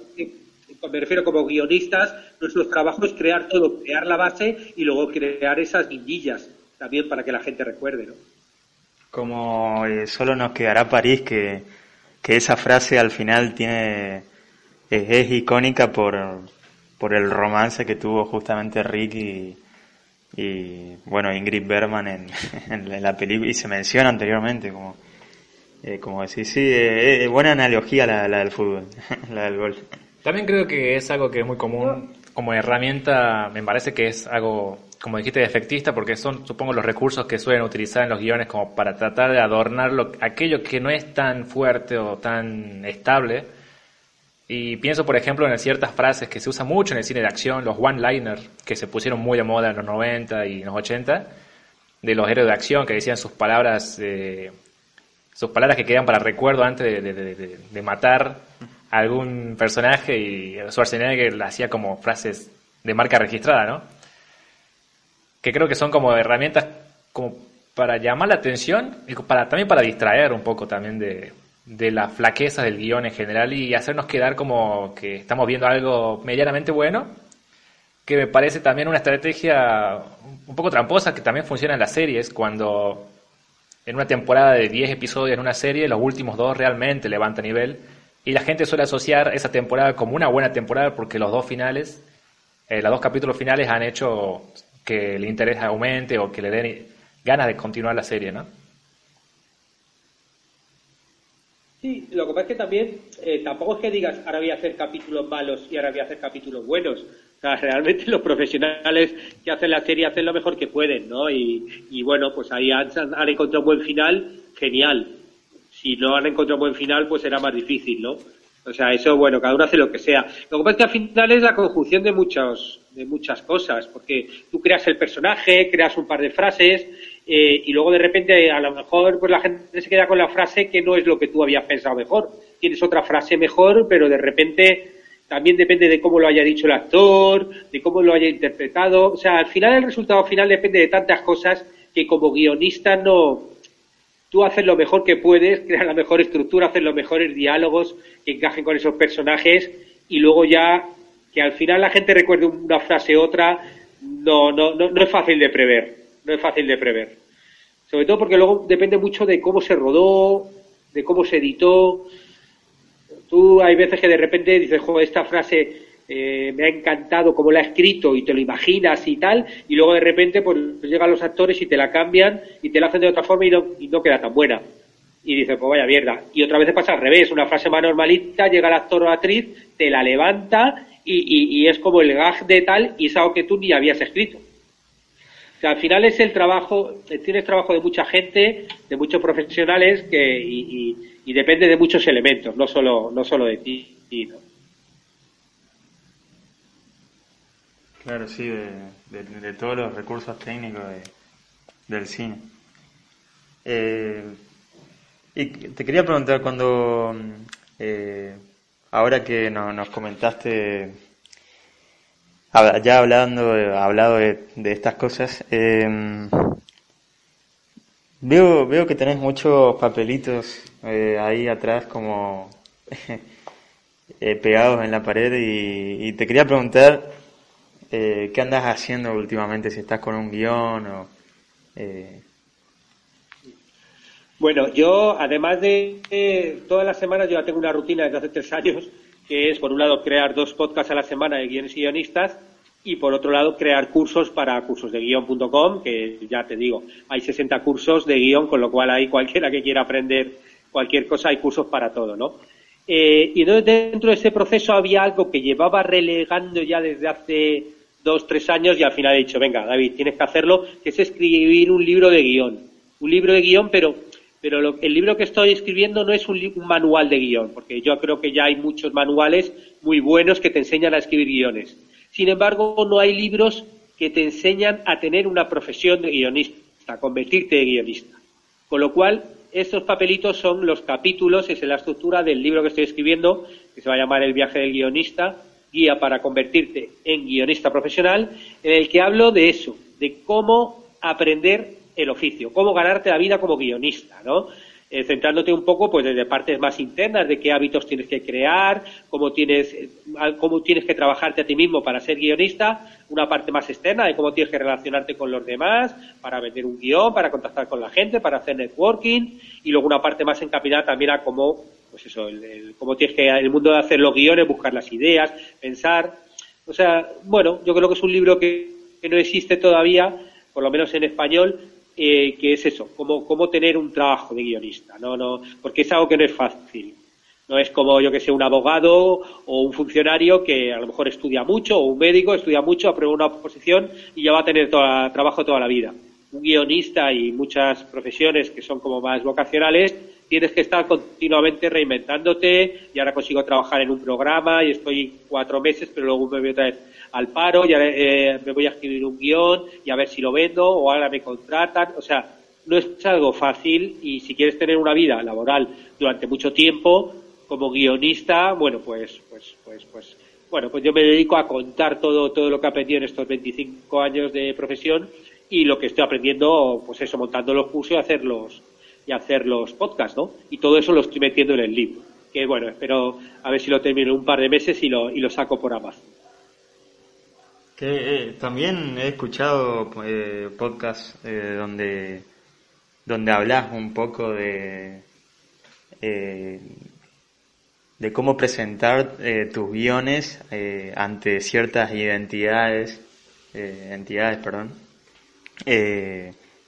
S3: me refiero como guionistas, nuestro trabajo es crear todo, crear la base y luego crear esas guindillas también para que la gente recuerde, ¿no?
S1: Como eh, solo nos quedará París, que, que esa frase al final tiene es, icónica por, por el romance que tuvo justamente Rick y, bueno Ingrid Bergman en, en, la película y se menciona anteriormente como eh, como decir sí eh, buena analogía la, la del fútbol la del gol
S2: también creo que es algo que es muy común como herramienta, me parece que es algo, como dijiste, efectista, porque son, supongo, los recursos que suelen utilizar en los guiones como para tratar de adornar lo, aquello que no es tan fuerte o tan estable. Y pienso, por ejemplo, en ciertas frases que se usan mucho en el cine de acción, los one-liners, que se pusieron muy de moda en los 90 y en los 80, de los héroes de acción que decían sus palabras, eh, sus palabras que quedan para recuerdo antes de matar algún personaje y Schwarzenegger le hacía como frases de marca registrada, ¿no? Que creo que son como herramientas como para llamar la atención y para, también para distraer un poco también de, de la flaqueza del guion en general y hacernos quedar como que estamos viendo algo medianamente bueno, que me parece también una estrategia un poco tramposa que también funciona en las series, cuando en una temporada de 10 episodios en una serie, los últimos dos realmente levantan nivel y la gente suele asociar esa temporada como una buena temporada porque los dos finales, eh, los dos capítulos finales han hecho que el interés aumente o que le den ganas de continuar la serie, ¿no?
S3: Sí, lo que pasa es que también eh, tampoco es que digas ahora voy a hacer capítulos malos y ahora voy a hacer capítulos buenos. O sea, realmente los profesionales que hacen la serie hacen lo mejor que pueden, ¿no? Y, bueno, pues ahí han, han encontrado un buen final, genial si no han encontrado buen final, pues será más difícil, ¿no? O sea, eso, bueno, cada uno hace lo que sea. Lo que pasa es que al final es la conjunción de muchos, de muchas cosas, porque tú creas el personaje, creas un par de frases, eh, y luego de repente a lo mejor pues la gente se queda con la frase que no es lo que tú habías pensado mejor. Tienes otra frase mejor, pero de repente también depende de cómo lo haya dicho el actor, de cómo lo haya interpretado. O sea, al final el resultado final depende de tantas cosas que como guionista no, tú haces lo mejor que puedes, creas la mejor estructura, haces los mejores diálogos que encajen con esos personajes y luego ya que al final la gente recuerde una frase u otra, no, no, no, no es fácil de prever, no es fácil de prever. Sobre todo porque luego depende mucho de cómo se rodó, de cómo se editó. Tú hay veces que de repente dices, joder, esta frase eh, me ha encantado cómo la ha escrito y te lo imaginas y tal, y luego de repente pues llegan los actores y te la cambian y te la hacen de otra forma y no, y no queda tan buena. Y dices, pues vaya mierda. Y otra vez pasa al revés, una frase más normalita, llega el actor o actriz, te la levanta y, es como el gag de tal y es algo que tú ni habías escrito. O sea, al final es el trabajo, tienes trabajo de mucha gente, de muchos profesionales que, y, y, depende de muchos elementos, no solo, no solo de ti. ¿no?
S1: Claro, sí, de, todos los recursos técnicos del cine. Eh, y te quería preguntar cuando, eh, ahora que nos comentaste, ya hablando, hablado de, estas cosas, em, veo, veo que tenés muchos papelitos eh, ahí atrás como pegados en la pared y te quería preguntar eh, ¿Qué andas haciendo últimamente? Si estás con un guion o... Eh...
S3: Bueno, yo además de todas las semanas, yo ya tengo una rutina desde hace tres años, que es por un lado crear dos podcasts a la semana de guiones y guionistas y por otro lado crear cursos para cursosdeguion.com, que ya te digo, hay 60 cursos de guion, con lo cual hay cualquiera que quiera aprender cualquier cosa, hay cursos para todo, ¿no? Eh, y entonces dentro de ese proceso había algo que llevaba relegando ya desde hace dos, tres años y al final he dicho, venga, David, tienes que hacerlo, que es escribir un libro de guion. Un libro de guion, pero, pero el libro que estoy escribiendo no es un, manual de guion, porque yo creo que ya hay muchos manuales muy buenos que te enseñan a escribir guiones. Sin embargo, no hay libros que te enseñan a tener una profesión de guionista, a convertirte de guionista. Con lo cual, estos papelitos son los capítulos, es la estructura del libro que estoy escribiendo, que se va a llamar El viaje del guionista, guía para convertirte en guionista profesional, en el que hablo de eso, de cómo aprender el oficio, cómo ganarte la vida como guionista, ¿no? Eh, centrándote un poco pues desde partes más internas de qué hábitos tienes que crear, cómo tienes, eh, cómo tienes que trabajarte a ti mismo para ser guionista, una parte más externa de cómo tienes que relacionarte con los demás, para vender un guion, para contactar con la gente, para hacer networking, y luego una parte más encaminada también a cómo pues eso, el, cómo tienes que, el mundo de hacer los guiones, buscar las ideas, pensar. O sea, bueno, yo creo que es un libro que, no existe todavía, por lo menos en español, eh, que es eso, cómo, cómo tener un trabajo de guionista, no, no, porque es algo que no es fácil. No es como, yo que sé, un abogado o un funcionario que a lo mejor estudia mucho, o un médico estudia mucho, aprueba una posición y ya va a tener trabajo toda la vida. Un guionista y muchas profesiones que son como más vocacionales tienes que estar continuamente reinventándote y ahora consigo trabajar en un programa y estoy cuatro meses, pero luego me voy otra vez al paro, y eh, me voy a escribir un guion y a ver si lo vendo o ahora me contratan. O sea, no es algo fácil y si quieres tener una vida laboral durante mucho tiempo como guionista, bueno, pues, pues, pues, pues, bueno, pues yo me dedico a contar todo, todo lo que he aprendido en estos 25 años de profesión y lo que estoy aprendiendo, pues eso, montando los cursos y hacerlos y hacer los podcasts, ¿no? Y todo eso lo estoy metiendo en el libro. Que bueno, espero a ver si lo termino un par de meses y lo, y lo saco por Amazon.
S1: Que, eh, también he escuchado eh, podcasts eh, donde, donde hablas un poco de, de cómo presentar tus guiones ante ciertas identidades, entidades, perdón,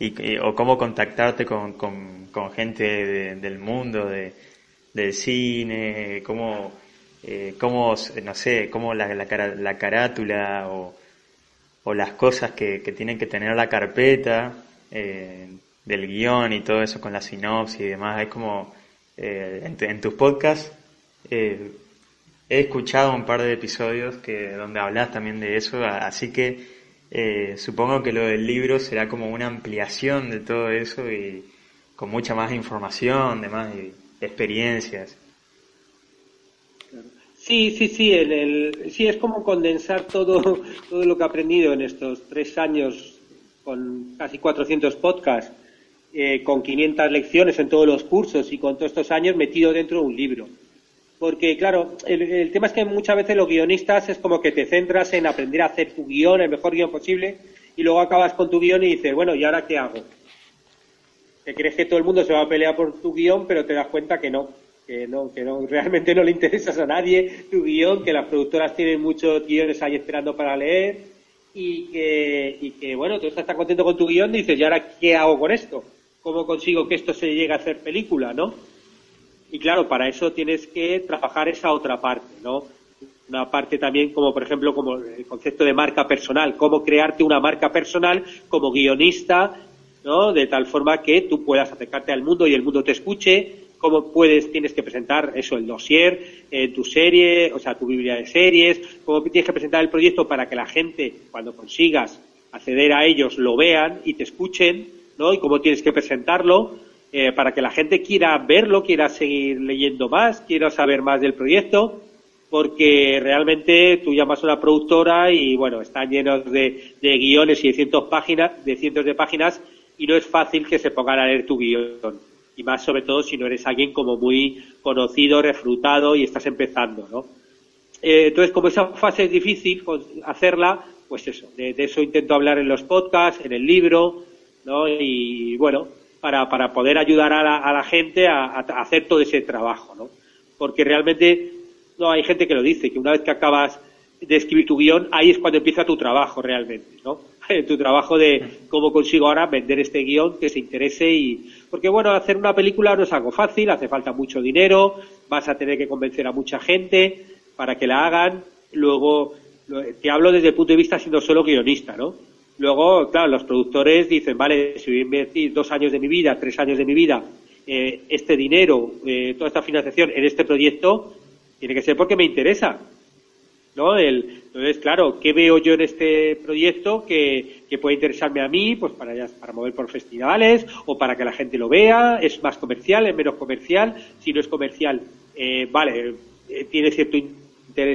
S1: y, o cómo contactarte con, con, gente del mundo, de, del cine, cómo, eh, cómo, no sé, cómo la, la, la carátula o, o, las cosas que, que tienen que tener la carpeta eh, del guion y todo eso con la sinopsis y demás, es como, en, en, tus podcasts he escuchado un par de episodios que donde hablas también de eso, así que eh, supongo que lo del libro será como una ampliación de todo eso y con mucha más información, de más experiencias.
S3: Sí, sí, sí, el, sí, es como condensar todo, todo lo que he aprendido en estos tres años con casi 400 podcasts, eh, con 500 lecciones en todos los cursos y con todos estos años metido dentro de un libro. Porque, claro, el, tema es que muchas veces los guionistas es como que te centras en aprender a hacer tu guion, el mejor guion posible, y luego acabas con tu guion y dices, bueno, ¿y ahora qué hago? Que crees que todo el mundo se va a pelear por tu guion, pero te das cuenta que no, que no, que no, realmente no le interesas a nadie tu guion, que las productoras tienen muchos guiones ahí esperando para leer, y que, y que bueno, tú estás contento con tu guion y dices, ¿y ahora qué hago con esto? ¿Cómo consigo que esto se llegue a hacer película, no? Y claro, para eso tienes que trabajar esa otra parte, ¿no? Una parte también como, por ejemplo, como el concepto de marca personal, cómo crearte una marca personal como guionista, ¿no? De tal forma que tú puedas acercarte al mundo y el mundo te escuche, cómo puedes, tienes que presentar eso, el dossier, eh, tu serie, o sea, tu biblia de series, cómo tienes que presentar el proyecto para que la gente, cuando consigas acceder a ellos, lo vean y te escuchen, ¿no? Y cómo tienes que presentarlo eh, para que la gente quiera verlo, quiera seguir leyendo más, quiera saber más del proyecto, porque realmente tú llamas a una productora y bueno, están llenos de, guiones y de cientos, páginas, de cientos de páginas y no es fácil que se pongan a leer tu guion. Y más sobre todo si no eres alguien como muy conocido, refrutado y estás empezando, ¿no? Eh, entonces, como esa fase es difícil hacerla, pues eso, de, de, eso intento hablar en los podcasts, en el libro, ¿no? Y bueno, para, para poder ayudar a la, a la gente a, a, hacer todo ese trabajo, ¿no? Porque realmente, no, hay gente que lo dice, que una vez que acabas de escribir tu guion, ahí es cuando empieza tu trabajo realmente, ¿no? tu trabajo de cómo consigo ahora vender este guion que se interese y... Porque bueno, hacer una película no es algo fácil, hace falta mucho dinero, vas a tener que convencer a mucha gente para que la hagan, luego, te hablo desde el punto de vista siendo solo guionista, ¿no? Luego, claro, los productores dicen, vale, si voy a invertir dos años de mi vida, tres años de mi vida, eh, este dinero, eh, toda esta financiación en este proyecto, tiene que ser porque me interesa. ¿no? El, entonces, claro, ¿qué veo yo en este proyecto que, que puede interesarme a mí? Pues para, para mover por festivales o para que la gente lo vea. ¿Es más comercial? ¿Es menos comercial? Si no es comercial, eh, vale, eh, tiene cierto interés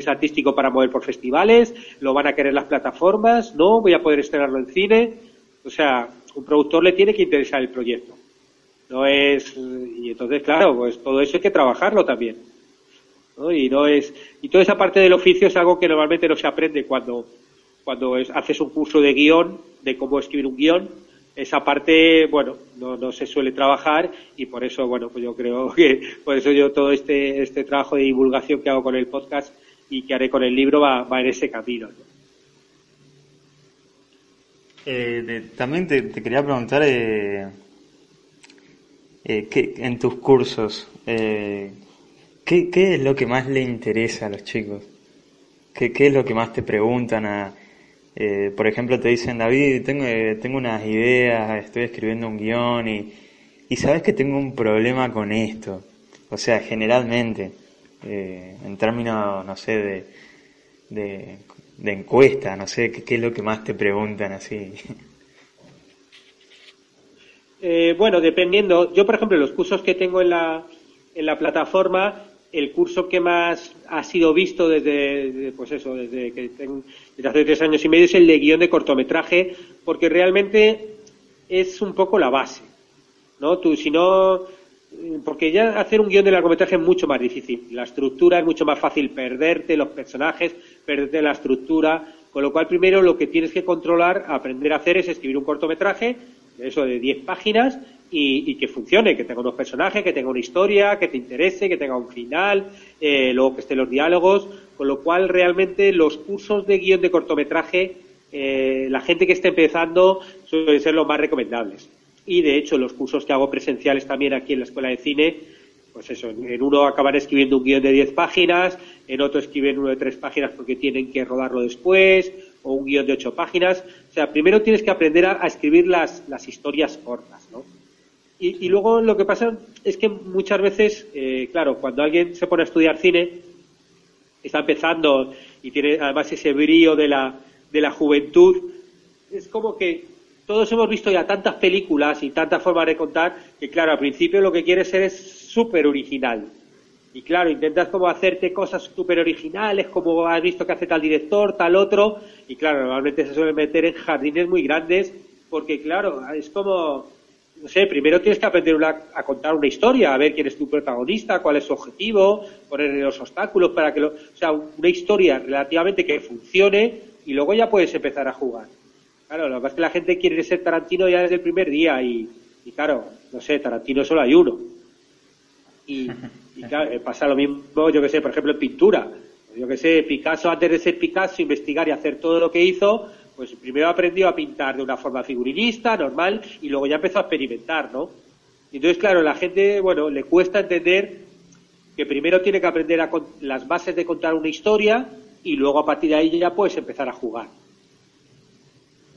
S3: artístico para mover por festivales, lo van a querer las plataformas, no, voy a poder estrenarlo en cine. O sea, un productor le tiene que interesar el proyecto. No es, y entonces, claro, pues todo eso hay que trabajarlo también. ¿no? Y no es, y toda esa parte del oficio es algo que normalmente no se aprende cuando, cuando haces un curso de guion, de cómo escribir un guion, esa parte, bueno, no, no se suele trabajar y por eso, bueno, pues yo creo que por eso yo todo este, este trabajo de divulgación que hago con el podcast y que haré con el libro va, va en ese camino.
S1: Eh, también te, quería preguntar eh, eh, que en tus cursos, ¿qué, ¿qué, es lo que más le interesa a los chicos? ¿Qué, qué es lo que más te preguntan? A, por ejemplo, te dicen, David, tengo, tengo unas ideas, estoy escribiendo un guion y, y sabes que tengo un problema con esto. O sea, generalmente. Eh, en términos, no sé, de, de, encuesta, no sé, ¿qué, es lo que más te preguntan así?
S3: Eh, bueno, dependiendo. Yo, por ejemplo, los cursos que tengo en la, en la plataforma, el curso que más ha sido visto desde, pues eso, desde que tengo, desde hace tres años y medio es el de guion de cortometraje, porque realmente es un poco la base, ¿no? Tú, si no, porque ya hacer un guion de largometraje es mucho más difícil. La estructura es mucho más fácil perderte los personajes, perderte la estructura, con lo cual primero lo que tienes que controlar, aprender a hacer es escribir un cortometraje, eso de 10 páginas, y, que funcione, que tenga unos personajes, que tenga una historia, que te interese, que tenga un final, eh, luego que estén los diálogos, con lo cual realmente los cursos de guion de cortometraje, eh, la gente que esté empezando suelen ser los más recomendables y de hecho los cursos que hago presenciales también aquí en la Escuela de Cine, pues eso, en uno acaban escribiendo un guion de 10 páginas, en otro escriben uno de 3 páginas porque tienen que rodarlo después, o un guion de 8 páginas. O sea, primero tienes que aprender a, escribir las, las historias cortas, ¿no? Y, luego lo que pasa es que muchas veces, eh, claro, cuando alguien se pone a estudiar cine, está empezando y tiene además ese brillo de la, de la juventud, es como que todos hemos visto ya tantas películas y tantas formas de contar que, claro, al principio lo que quieres ser es súper original. Y claro, intentas como hacerte cosas súper originales, como has visto que hace tal director, tal otro, y claro, normalmente se suele meter en jardines muy grandes, porque claro, es como, no sé, primero tienes que aprender a contar una historia, a ver quién es tu protagonista, cuál es su objetivo, ponerle los obstáculos para que lo, o sea, una historia relativamente que funcione y luego ya puedes empezar a jugar. Claro, lo que pasa es que la gente quiere ser Tarantino ya desde el primer día y, claro, no sé, Tarantino solo hay uno. Y, y claro, eh, pasa lo mismo, yo que sé, por ejemplo, en pintura. Yo que sé, Picasso, antes de ser Picasso, investigar y hacer todo lo que hizo, pues primero aprendió a pintar de una forma figurinista, normal, y luego ya empezó a experimentar, ¿no? Entonces, claro, la gente, bueno, le cuesta entender que primero tiene que aprender a las bases de contar una historia y luego a partir de ahí ya puedes empezar a jugar.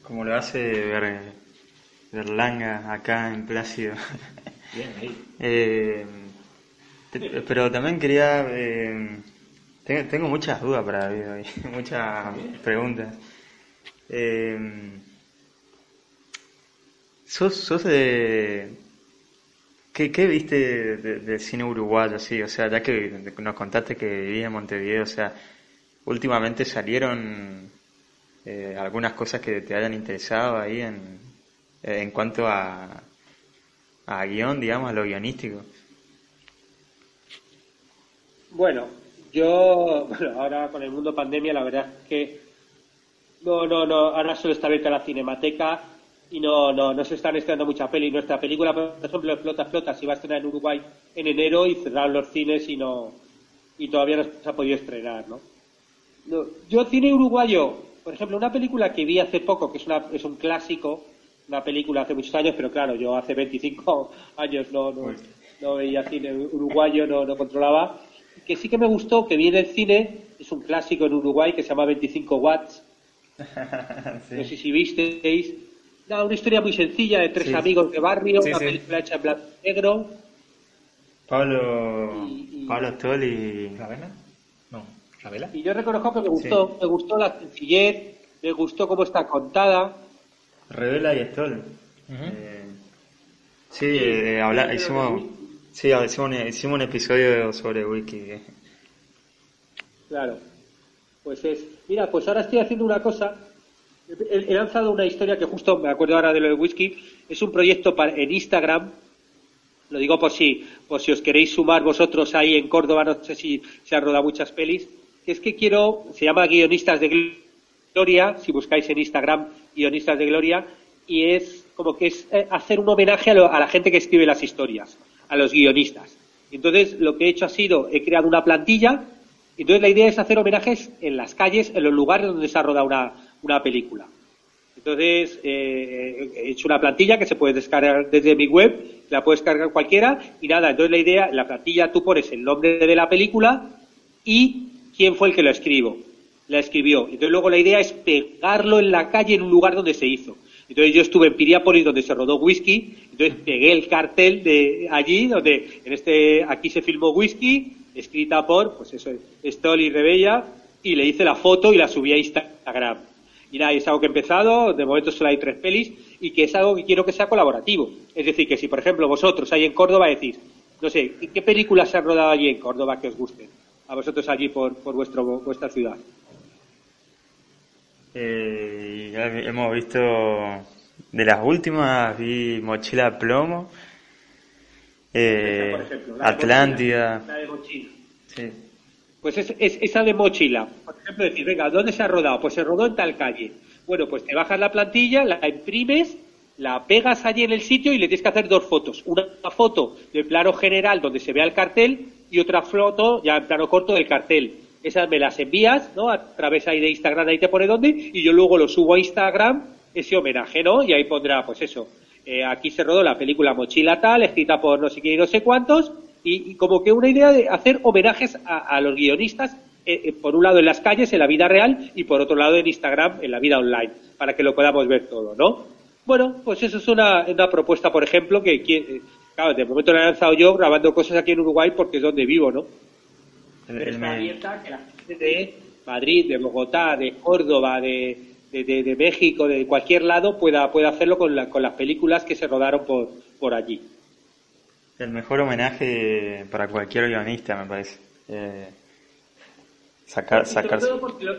S1: Como lo hace Berlanga acá en Plácido. Bien, ahí. eh, pero también quería... Eh, tengo, muchas dudas para David hoy, muchas preguntas. Eh, ¿sos, ¿Sos de... ¿Qué, qué viste del cine uruguayo así? O sea, ya que nos contaste que vivía en Montevideo, o sea, últimamente salieron eh, algunas cosas que te hayan interesado ahí en, en cuanto a, a guion, digamos, a lo guionístico.
S3: Bueno, yo, bueno, ahora con el mundo pandemia, la verdad es que no, no, no, ahora solo está abierta la cinemateca y no, no, no se están estrenando mucha peli. Nuestra película, por ejemplo, Flota Flota, se iba a estrenar en Uruguay en enero y cerraron los cines y no, y todavía no se ha podido estrenar, ¿no? yo cine uruguayo, por ejemplo, una película que vi hace poco, que es, una, es un clásico, una película hace muchos años, pero claro, yo hace 25 años no, no, no veía cine uruguayo, no, no controlaba, que sí que me gustó, que viene el cine, es un clásico en Uruguay que se llama 25 watts. No sé si visteis. una historia muy sencilla de tres amigos de barrio, una película hecha en blanco y negro.
S1: Pablo, y, Pablo Stoll y...
S2: ¿Ravena? No,
S3: Y yo reconozco que me gustó, me gustó la sencillez, me gustó cómo está contada.
S1: Revela y Stoll. Eh, sí, eh, habla, hicimos Sí, hicimos, hicimos un episodio sobre wiki.
S3: Claro. Pues es. Mira, pues ahora estoy haciendo una cosa. He, lanzado una historia que justo me acuerdo ahora de lo de whisky. Es un proyecto para, en Instagram. Lo digo por si, por si os queréis sumar vosotros ahí en Córdoba. No sé si se han rodado muchas pelis. Es que quiero. Se llama Guionistas de Gloria. Si buscáis en Instagram Guionistas de Gloria. Y es como que es eh, hacer un homenaje a la gente que escribe las historias a los guionistas. Entonces, lo que he hecho ha sido, he creado una plantilla, entonces la idea es hacer homenajes en las calles, en los lugares donde se ha rodado una, una película. Entonces, eh, he hecho una plantilla que se puede descargar desde mi web, la puedes cargar cualquiera, y nada, entonces la idea, en la plantilla tú pones el nombre de la película y quién fue el que lo escribo, la escribió. Entonces luego la idea es pegarlo en la calle en un lugar donde se hizo. Entonces yo estuve en Piriápolis donde se rodó whisky, entonces pegué el cartel de allí donde en este aquí se filmó whisky, escrita por pues eso, Stoll Rebella y le hice la foto y la subí a Instagram. Y nada, es algo que he empezado, de momento solo hay tres pelis y que es algo que quiero que sea colaborativo. Es decir, que si por ejemplo vosotros ahí en Córdoba decís, no sé, ¿qué películas se han rodado allí en Córdoba que os gusten? A vosotros allí por, por vuestro, vuestra ciudad.
S1: Eh, ya hemos visto de las últimas, vi Mochila Plomo, eh, Atlántida.
S3: la de mochila. Sí. Pues es, esa de mochila. Por ejemplo, decir, venga, ¿dónde se ha rodado? Pues se rodó en tal calle. Bueno, pues te bajas la plantilla, la imprimes, la pegas allí en el sitio y le tienes que hacer dos fotos. Una foto del plano general donde se vea el cartel y otra foto ya en plano corto del cartel esas me las envías, ¿no? A través ahí de Instagram, ahí te pone dónde, y yo luego lo subo a Instagram, ese homenaje, ¿no? Y ahí pondrá, pues eso, eh, aquí se rodó la película Mochila Tal, escrita por no sé quién y no sé cuántos, y, como que una idea de hacer homenajes a, los guionistas, eh, eh, por un lado en las calles, en la vida real, y por otro lado en Instagram, en la vida online, para que lo podamos ver todo, ¿no? Bueno, pues eso es una, una propuesta, por ejemplo, que, que, claro, de momento la he lanzado yo grabando cosas aquí en Uruguay porque es donde vivo, ¿no? Pero está abierta que la gente de Madrid, de Bogotá, de Córdoba, de, de, de- de México, de cualquier lado pueda, pueda hacerlo con, la- con las películas que se rodaron por, por allí.
S1: El mejor homenaje para cualquier guionista, me parece. Eh, sacar,
S3: Sobre
S1: sacarse.
S3: todo porque lo-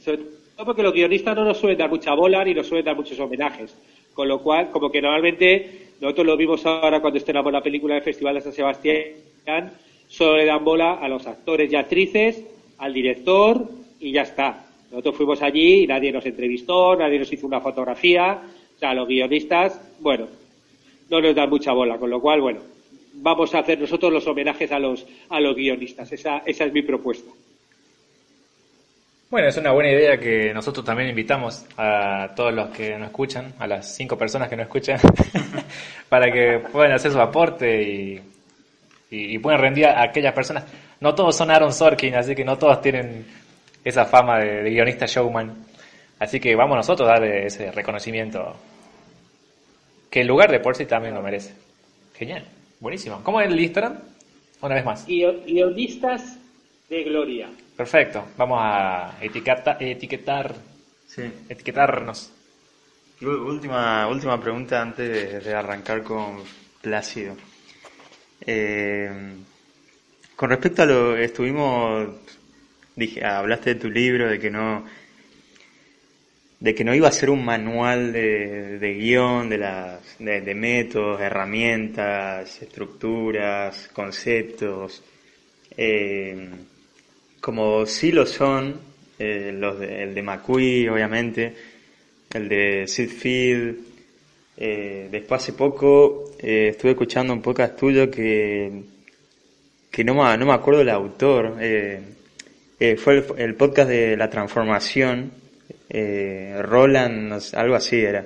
S3: sobre todo porque los guionistas no nos suelen dar mucha bola ni nos suelen dar muchos homenajes. Con lo cual, como que normalmente, nosotros lo vimos ahora cuando estrenamos la película del Festival de San Sebastián, solo le dan bola a los actores y actrices, al director y ya está. Nosotros fuimos allí y nadie nos entrevistó, nadie nos hizo una fotografía. O sea, los guionistas, bueno, no nos dan mucha bola, con lo cual, bueno, vamos a hacer nosotros los homenajes a los, a los guionistas. Esa, esa es mi propuesta.
S2: Bueno, es una buena idea que nosotros también invitamos a todos los que nos escuchan, a las cinco personas que nos escuchan, para que puedan hacer su aporte y, puedan rendir a aquellas personas. No todos son Aaron Sorkin, así que no todos tienen esa fama de, guionista showman. Así que vamos nosotros a darle ese reconocimiento que el lugar de por sí también lo merece. Genial, buenísimo. ¿Cómo es el Instagram? Una vez más.
S3: Guio- Guionistas de gloria.
S2: Perfecto, vamos a etiqueta- etiquetar,
S1: Sí.
S2: etiquetarnos.
S1: Última, última pregunta antes de, arrancar con Plácido. Eh, con respecto a lo estuvimos, dije, hablaste de tu libro, de que no, de que no iba a ser un manual de, de guion, de, las, de, de métodos, herramientas, estructuras, conceptos, eh, como sí lo son, eh, los de, el de McQueen, obviamente, el de Sid Field. Eh, después hace poco eh, estuve escuchando un podcast tuyo que, que no, me, no me acuerdo el autor. eh, fue el, el podcast de la transformación. eh, Roland, no sé, algo así era.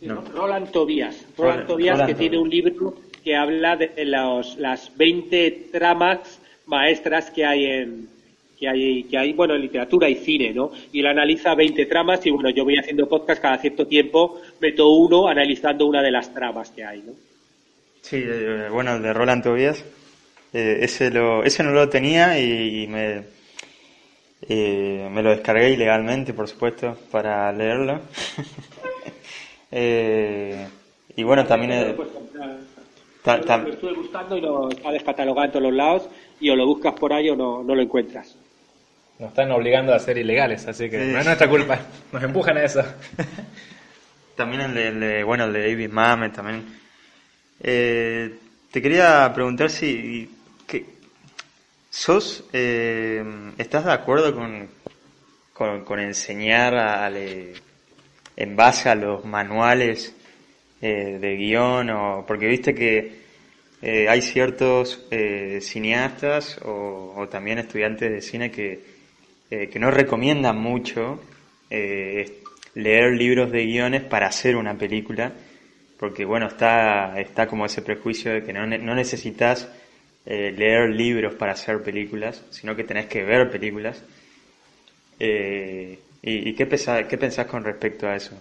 S1: No.
S3: Roland Tobías. Roland,
S1: Roland-
S3: Tobías
S1: Roland
S3: que tiene un libro que habla de los, las 20 tramas maestras que hay en que hay que hay bueno en literatura y cine no y él analiza 20 tramas y bueno yo voy haciendo podcast cada cierto tiempo meto uno analizando una de las tramas que hay no
S1: Sí, eh, bueno, el de Roland Tobias. eh, ese, lo, ese no lo tenía y, y me, eh, me lo descargué ilegalmente, por supuesto, para leerlo. Eh, y bueno, también... Ta-
S3: lo estuve buscando y lo está descatalogado en todos los lados y o lo buscas por ahí o no, no lo encuentras
S2: Nos están obligando a ser ilegales, así que
S1: Sí.
S2: no es nuestra culpa. Nos empujan a eso.
S1: También el de, el de- bueno, el de David Mamet también. Eh, te quería preguntar si, que, ¿sos, eh, estás de acuerdo con, con, con enseñar a- en base a los manuales eh, de guion? O, porque viste que eh, hay ciertos eh, cineastas o, o también estudiantes de cine que, eh, que no recomiendan mucho eh, leer libros de guiones para hacer una película, porque bueno, está, está como ese prejuicio de que no, no necesitas eh, leer libros para hacer películas, sino que tenés que ver películas. Eh, ¿Y, y qué, pesa- qué pensás con respecto a eso?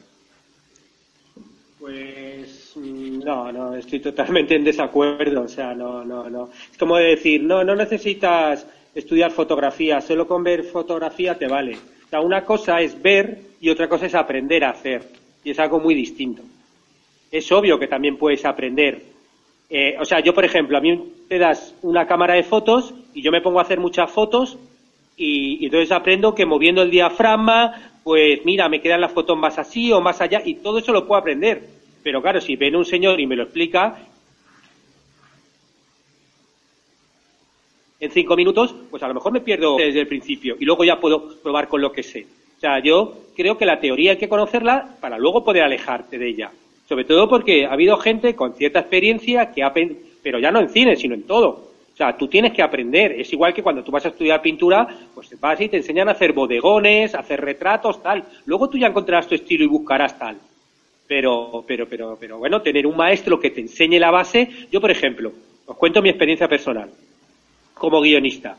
S3: Pues mm, no, no, estoy totalmente en desacuerdo. O sea, no, no, no. Es como decir, no, no necesitas estudiar fotografía, solo con ver fotografía te vale. O sea, una cosa es ver y otra cosa es aprender a hacer. Y es algo muy distinto. Es obvio que también puedes aprender. Eh, o sea, yo, por ejemplo, a mí te das una cámara de fotos y yo me pongo a hacer muchas fotos y, y entonces aprendo que moviendo el diafragma, pues mira, me quedan las fotos más así o más allá y todo eso lo puedo aprender. Pero claro, si viene un señor y me lo explica en cinco minutos, pues a lo mejor me pierdo desde el principio y luego ya puedo probar con lo que sé. O sea, yo creo que la teoría hay que conocerla para luego poder alejarte de ella. Sobre todo porque ha habido gente con cierta experiencia que ha, pero ya no en cine, sino en todo. O sea, tú tienes que aprender. Es igual que cuando tú vas a estudiar pintura, pues vas y te enseñan a hacer bodegones, a hacer retratos, tal. Luego tú ya encontrarás tu estilo y buscarás tal. Pero, pero, pero, pero bueno, tener un maestro que te enseñe la base. Yo, por ejemplo, os cuento mi experiencia personal como guionista.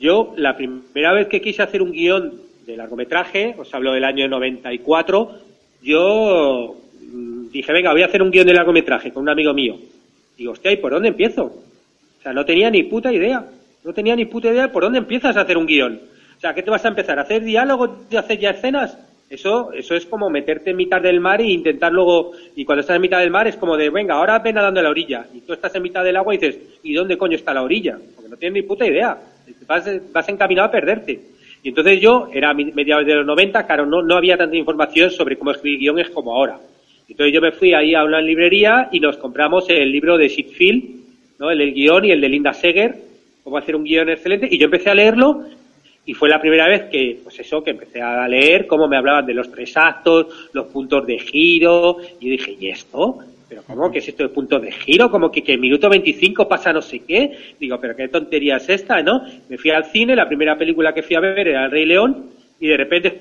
S3: Yo, la primera vez que quise hacer un guion de largometraje, os hablo del año 94, yo mm, dije, venga, voy a hacer un guion de largometraje con un amigo mío. Digo, hostia, ¿y por dónde empiezo? O sea, no tenía ni puta idea. No tenía ni puta idea por dónde empiezas a hacer un guion. O sea, ¿qué te vas a empezar? ¿A hacer diálogos y hacer ya escenas? Eso, eso es como meterte en mitad del mar e intentar luego, y cuando estás en mitad del mar es como de, venga, ahora ven nadando a la orilla. Y tú estás en mitad del agua y dices, ¿y dónde coño está la orilla? Porque no tienes ni puta idea. Vas, vas encaminado a perderte. Y entonces yo, era mediados de los 90, claro, no, no había tanta información sobre cómo escribir guiones como ahora. Entonces yo me fui ahí a una librería y nos compramos el libro de Shitfield, ¿no? el del guion y el de Linda Seger, cómo hacer un guion excelente, y yo empecé a leerlo y fue la primera vez que, pues eso, que empecé a leer cómo me hablaban de los tres actos, los puntos de giro, y dije, ¿y esto? ¿Pero cómo? ¿Qué es esto de puntos de giro? Como que, que el minuto 25 pasa no sé qué. Digo, ¿pero qué tontería es esta, no? Me fui al cine, la primera película que fui a ver era El Rey León, y de repente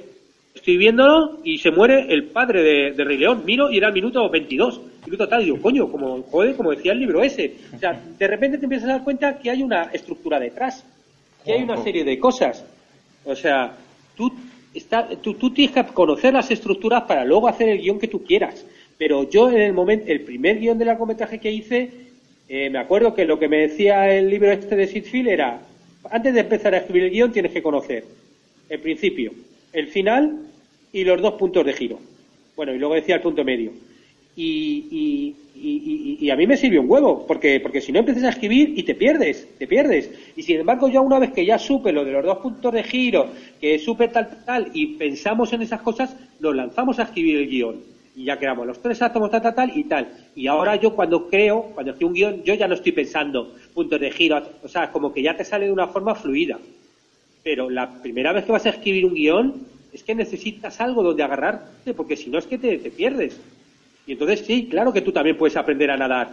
S3: estoy viéndolo y se muere el padre de, Rey León. Miro y era el minuto 22. Minuto tal, y digo, coño, como, joder, como decía el libro ese. O sea, de repente te empiezas a dar cuenta que hay una estructura detrás que hay una serie de cosas. O sea, tú, está, tú, tienes que conocer las estructuras para luego hacer el guion que tú quieras. Pero yo en el momento, el primer guion del largometraje que hice, eh, me acuerdo que lo que me decía el libro este de Sidfield era, antes de empezar a escribir el guion tienes que conocer el principio, el final y los dos puntos de giro. Bueno, y luego decía el punto medio. Y, y, a mí me sirvió un huevo, porque, porque si no empiezas a escribir y te pierdes, te pierdes. Y sin embargo, yo una vez que ya supe lo de los dos puntos de giro, que supe tal, tal, y pensamos en esas cosas, nos lanzamos a escribir el guion. Y ya quedamos los tres átomos, tal, tal, tal y tal. Y ahora yo cuando creo, cuando escribo un guion, yo ya no estoy pensando puntos de giro, o sea, como que ya te sale de una forma fluida. Pero la primera vez que vas a escribir un guion, es que necesitas algo donde agarrarte, porque si no es que te, te pierdes. Y entonces sí, claro que tú también puedes aprender a nadar,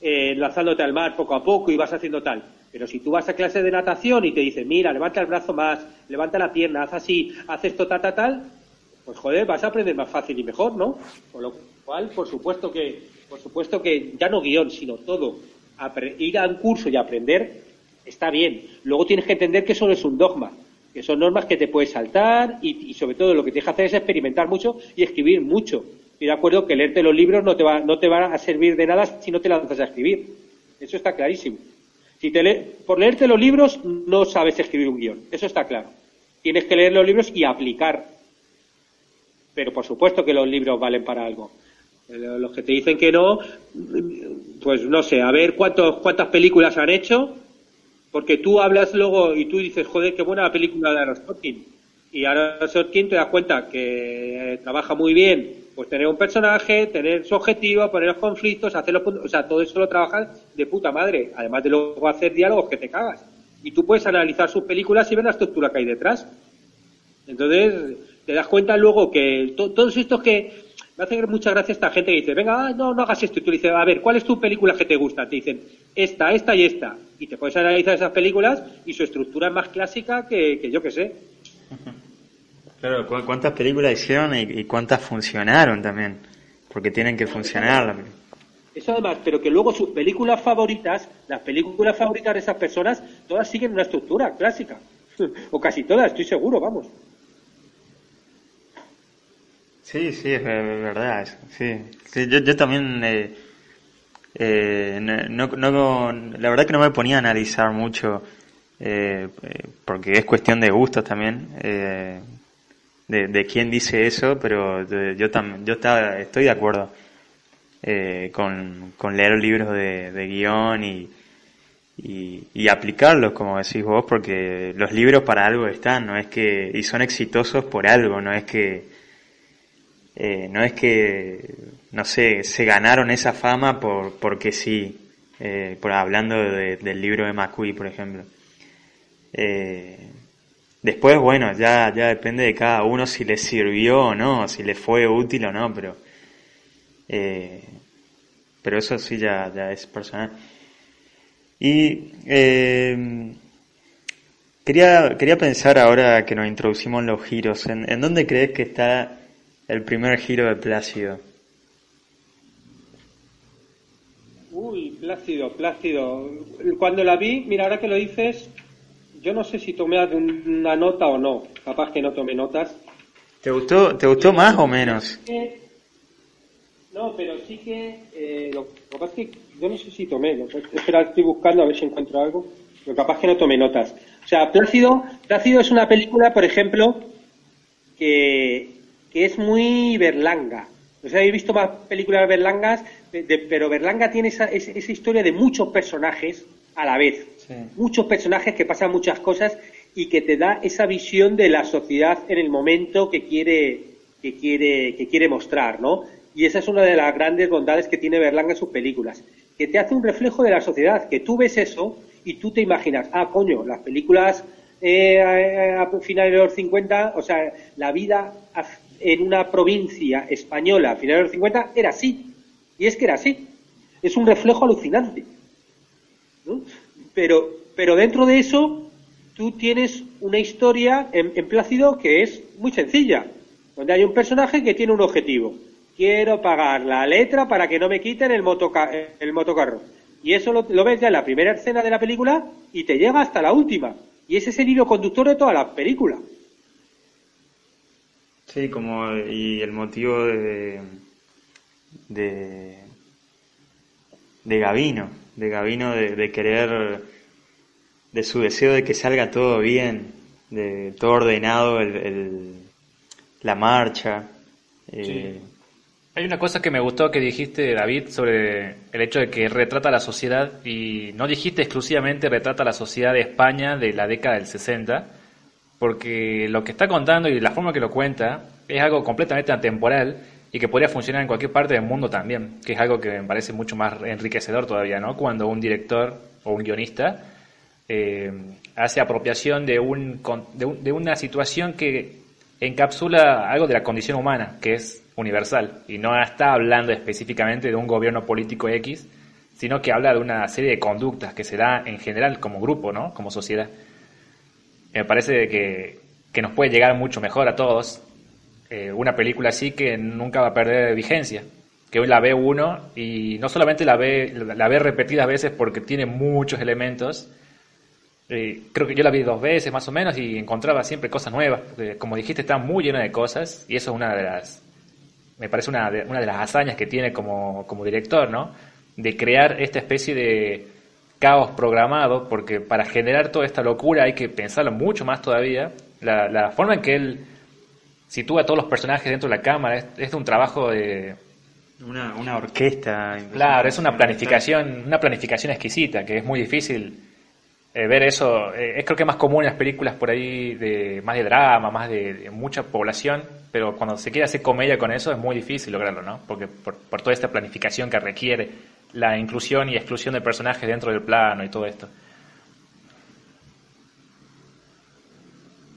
S3: eh, lanzándote al mar poco a poco y vas haciendo tal. Pero si tú vas a clase de natación y te dicen, mira, levanta el brazo más, levanta la pierna, haz así, haz esto, tal, tal, tal, pues joder, vas a aprender más fácil y mejor, ¿no? Con lo cual, por supuesto que, por supuesto que ya no guion, sino todo, ir a un curso y aprender está bien. Luego tienes que entender que eso no es un dogma, que son normas que te puedes saltar y, y sobre todo lo que tienes que hacer es experimentar mucho y escribir mucho estoy de acuerdo que leerte los libros no te, va, no te van a servir de nada si no te lanzas a escribir. Eso está clarísimo. Si te por leerte los libros no sabes escribir un guion. Eso está claro. Tienes que leer los libros y aplicar. Pero por supuesto que los libros valen para algo. Eh, los que te dicen que no, pues no sé, a ver cuántos, cuántas películas han hecho, porque tú hablas luego y tú dices, joder, qué buena la película de Aaron Sorkin. Y Aaron Sorkin te das cuenta que trabaja muy bien pues tener un personaje, tener su objetivo, poner los conflictos, hacer los puntos, o sea, todo eso lo trabajas de puta madre, además de luego hacer diálogos que te cagas. Y tú puedes analizar sus películas y ver la estructura que hay detrás. Entonces, te das cuenta luego que todos estos que me hace mucha gracia esta gente que dice, venga, ah, no, no hagas esto. Y tú dices, a ver, ¿cuál es tu película que te gusta? Te dicen, esta, esta y esta. Y te puedes analizar esas películas y su estructura es más clásica que, que yo que sé.
S1: Claro, ¿cuántas películas hicieron y, cuántas funcionaron también? Porque tienen que funcionar.
S3: Eso además, pero que luego sus películas favoritas, las películas favoritas de esas personas, todas siguen una estructura clásica. o casi todas, estoy seguro, vamos.
S1: Sí, sí, es verdad. Sí, yo, también... Eh, eh, no, no, la verdad que no me ponía a analizar mucho, eh, porque es cuestión de gustos también. Eh, de, quién dice eso, pero yo, tam, yo está, estoy de acuerdo eh, con, con, leer libros de, de guion y, y, aplicarlos, como decís vos, porque los libros para algo están, no es que, y son exitosos por algo, no es que, eh, no es que, no sé, se ganaron esa fama por, porque sí, eh, por hablando del libro de McQueen, por ejemplo. Eh, Después, bueno, ya, ya depende de cada uno si le sirvió o no, si le fue útil o no, pero, eh, pero eso sí ya, ya es personal. Y eh, quería, quería pensar ahora que nos introducimos en los giros, ¿en, ¿en dónde crees que está el primer giro de Plácido?
S3: Uy, Plácido, Plácido. Cuando la vi, mira, ahora que lo dices, yo no sé si tomé una nota o no, capaz que no tomé notas.
S1: ¿Te gustó, te gustó más o menos?
S3: No, pero sí que eh, lo, que pasa es que yo no sé si tomé, lo, espera, estoy buscando a ver si encuentro algo. Lo capaz que no tomé notas. O sea, Plácido, Plácido es una película, por ejemplo, que, que es muy berlanga. O sea, he visto más películas berlangas, pero Berlanga tiene esa, esa, historia de muchos personajes a la vez. Muchos personajes que pasan muchas cosas y que te da esa visión de la sociedad en el momento que quiere, que quiere, que quiere mostrar, ¿no? Y esa es una de las grandes bondades que tiene Berlanga en sus películas, que te hace un reflejo de la sociedad, que tú ves eso y tú te imaginas, ah, coño, las películas eh, a, finales de los 50, o sea, la vida en una provincia española a finales de los 50 era así. Y es que era así. Es un reflejo alucinante. Pero, pero dentro de eso, tú tienes una historia en, en Plácido que es muy sencilla, donde hay un personaje que tiene un objetivo quiero pagar la letra para que no me quiten el, el motocarro. Y eso lo, ves ya en la primera escena de la película y te llega hasta la última. Y ese es el hilo conductor de toda la película.
S1: Sí, como y el motivo de, de, de Gavino, de Gavino de, querer, de su deseo de que salga todo bien, de todo ordenado, el, la marcha.
S2: Eh, hay una cosa que me gustó que dijiste, David, sobre el hecho de que retrata la sociedad y no dijiste exclusivamente retrata la sociedad de España de la década del 60, porque lo que está contando y la forma que lo cuenta es algo completamente atemporal y que podría funcionar en cualquier parte del mundo también, que es algo que me parece mucho más enriquecedor todavía, ¿no? Cuando un director o un guionista eh, hace apropiación de, un, de una situación que encapsula algo de la condición humana, que es universal y no está hablando específicamente de un gobierno político X, sino que habla de una serie de conductas que se da en general como grupo, ¿no? Como sociedad. Me parece que, que nos puede llegar mucho mejor a todos eh, una película así que nunca va a perder vigencia. Que hoy la ve uno y no solamente la ve, la ve repetidas veces porque tiene muchos elementos, eh, creo que yo la vi dos veces más o menos y encontraba siempre cosas nuevas. como dijiste, está muy llena de cosas y eso es una de las me parece una de, una de las hazañas que tiene como, como director, ¿no? De crear esta especie de caos programado, porque para generar toda esta locura hay que pensarlo mucho más todavía. La, la forma en que él sitúa a todos los personajes dentro de la cámara es, es un trabajo de...
S1: Una, una orquesta.
S2: Claro, es una planificación, una planificación exquisita, que es muy difícil eh, ver eso. Eh, es creo que más común en las películas por ahí de más de drama, más de mucha población, pero cuando se quiere hacer comedia con eso es muy difícil lograrlo, ¿no? Porque por, toda esta planificación que requiere la inclusión y exclusión de personajes dentro del plano y todo esto.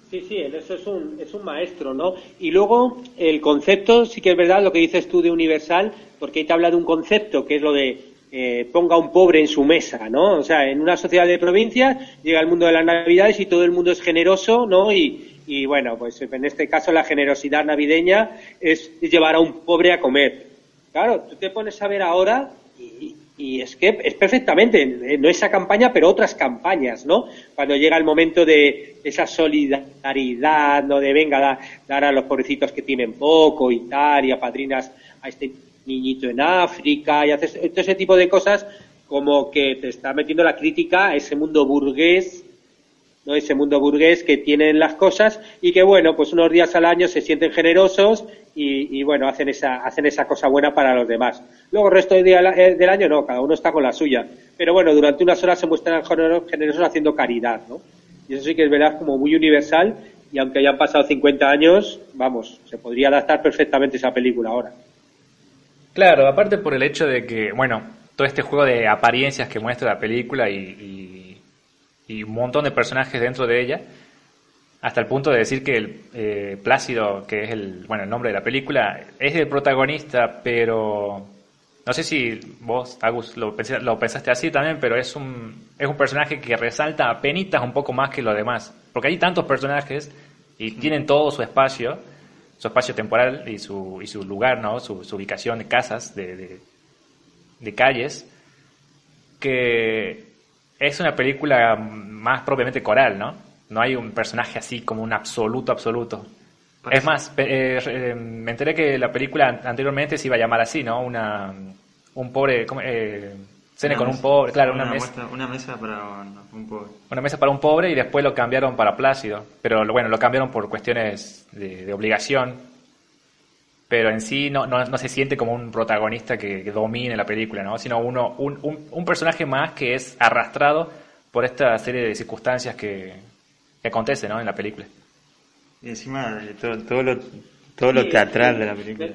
S3: Sí, sí, en eso es un, es un maestro, ¿no? Y luego el concepto, sí que es verdad lo que dices tú de universal, porque ahí te habla de un concepto que es lo de eh, ponga un pobre en su mesa, ¿no? O sea, en una sociedad de provincias llega el mundo de las navidades y todo el mundo es generoso, ¿no? Y, y bueno, pues en este caso la generosidad navideña es llevar a un pobre a comer. Claro, tú te pones a ver ahora y, es que es perfectamente, eh, no esa campaña, pero otras campañas, ¿no? Cuando llega el momento de esa solidaridad, ¿no? De venga, dar a los pobrecitos que tienen poco y tal, y a padrinas a este niñito en África, y haces todo ese tipo de cosas como que te está metiendo la crítica a ese mundo burgués ¿no? ese mundo burgués que tienen las cosas y que bueno pues unos días al año se sienten generosos y, bueno hacen esa hacen esa cosa buena para los demás luego el resto del, día, eh, del año no cada uno está con la suya pero bueno durante unas horas se muestran generosos haciendo caridad ¿no? y eso sí que es verdad como muy universal y aunque hayan pasado 50 años vamos se podría adaptar perfectamente esa película ahora
S2: claro aparte por el hecho de que bueno todo este juego de apariencias que muestra la película y y un montón de personajes dentro de ella, hasta el punto de decir que el eh, Plácido, que es el, bueno, el nombre de la película, es el protagonista, pero no sé si vos, Agus, lo, lo pensaste así también, pero es un, es un personaje que resalta a penitas un poco más que los demás, porque hay tantos personajes y tienen todo su espacio, su espacio temporal y su, y su lugar, ¿no? Su, ubicación de casas, de, de calles, que es una película más propiamente coral, ¿no? No hay un personaje así como un absoluto absoluto. Es más, eh, eh, me enteré que la película anteriormente se iba a llamar así, ¿no? Una, un pobre... Eh, cene con un pobre, claro, una, mesa.
S1: una mesa para un, pobre.
S2: Una mesa para un pobre y después lo cambiaron para Plácido. Pero bueno, lo cambiaron por cuestiones de, obligación. Pero en sí no, no, no, se siente como un protagonista que, domine la película, ¿no? Sino uno, un, un, un, personaje más que es arrastrado por esta serie de circunstancias que, que acontecen ¿no? en la película.
S1: Y encima todo, todo lo, todo lo teatral de la película.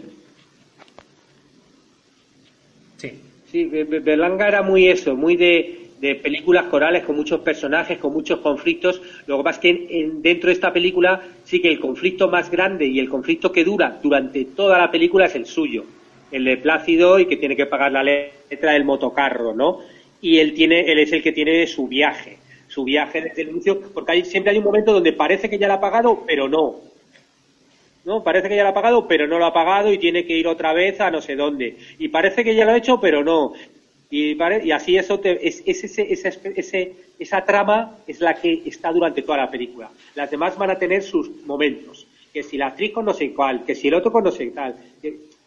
S3: Sí. Sí, Berlanga era muy eso, muy de, de, películas corales con muchos personajes, con muchos conflictos. Lo que pasa es que dentro de esta película sí que el conflicto más grande y el conflicto que dura durante toda la película es el suyo, el de Plácido y que tiene que pagar la letra del motocarro, ¿no? Y él tiene, él es el que tiene su viaje, su viaje desde el inicio, porque hay, siempre hay un momento donde parece que ya lo ha pagado, pero no. ¿no? Parece que ya lo ha pagado, pero no lo ha pagado y tiene que ir otra vez a no sé dónde. Y parece que ya lo ha hecho, pero no. Y, y así eso es, ese, ese, esa trama es la que está durante toda la película. Las demás van a tener sus momentos. Que si la actriz con no sé cuál, que si el otro con no sé tal.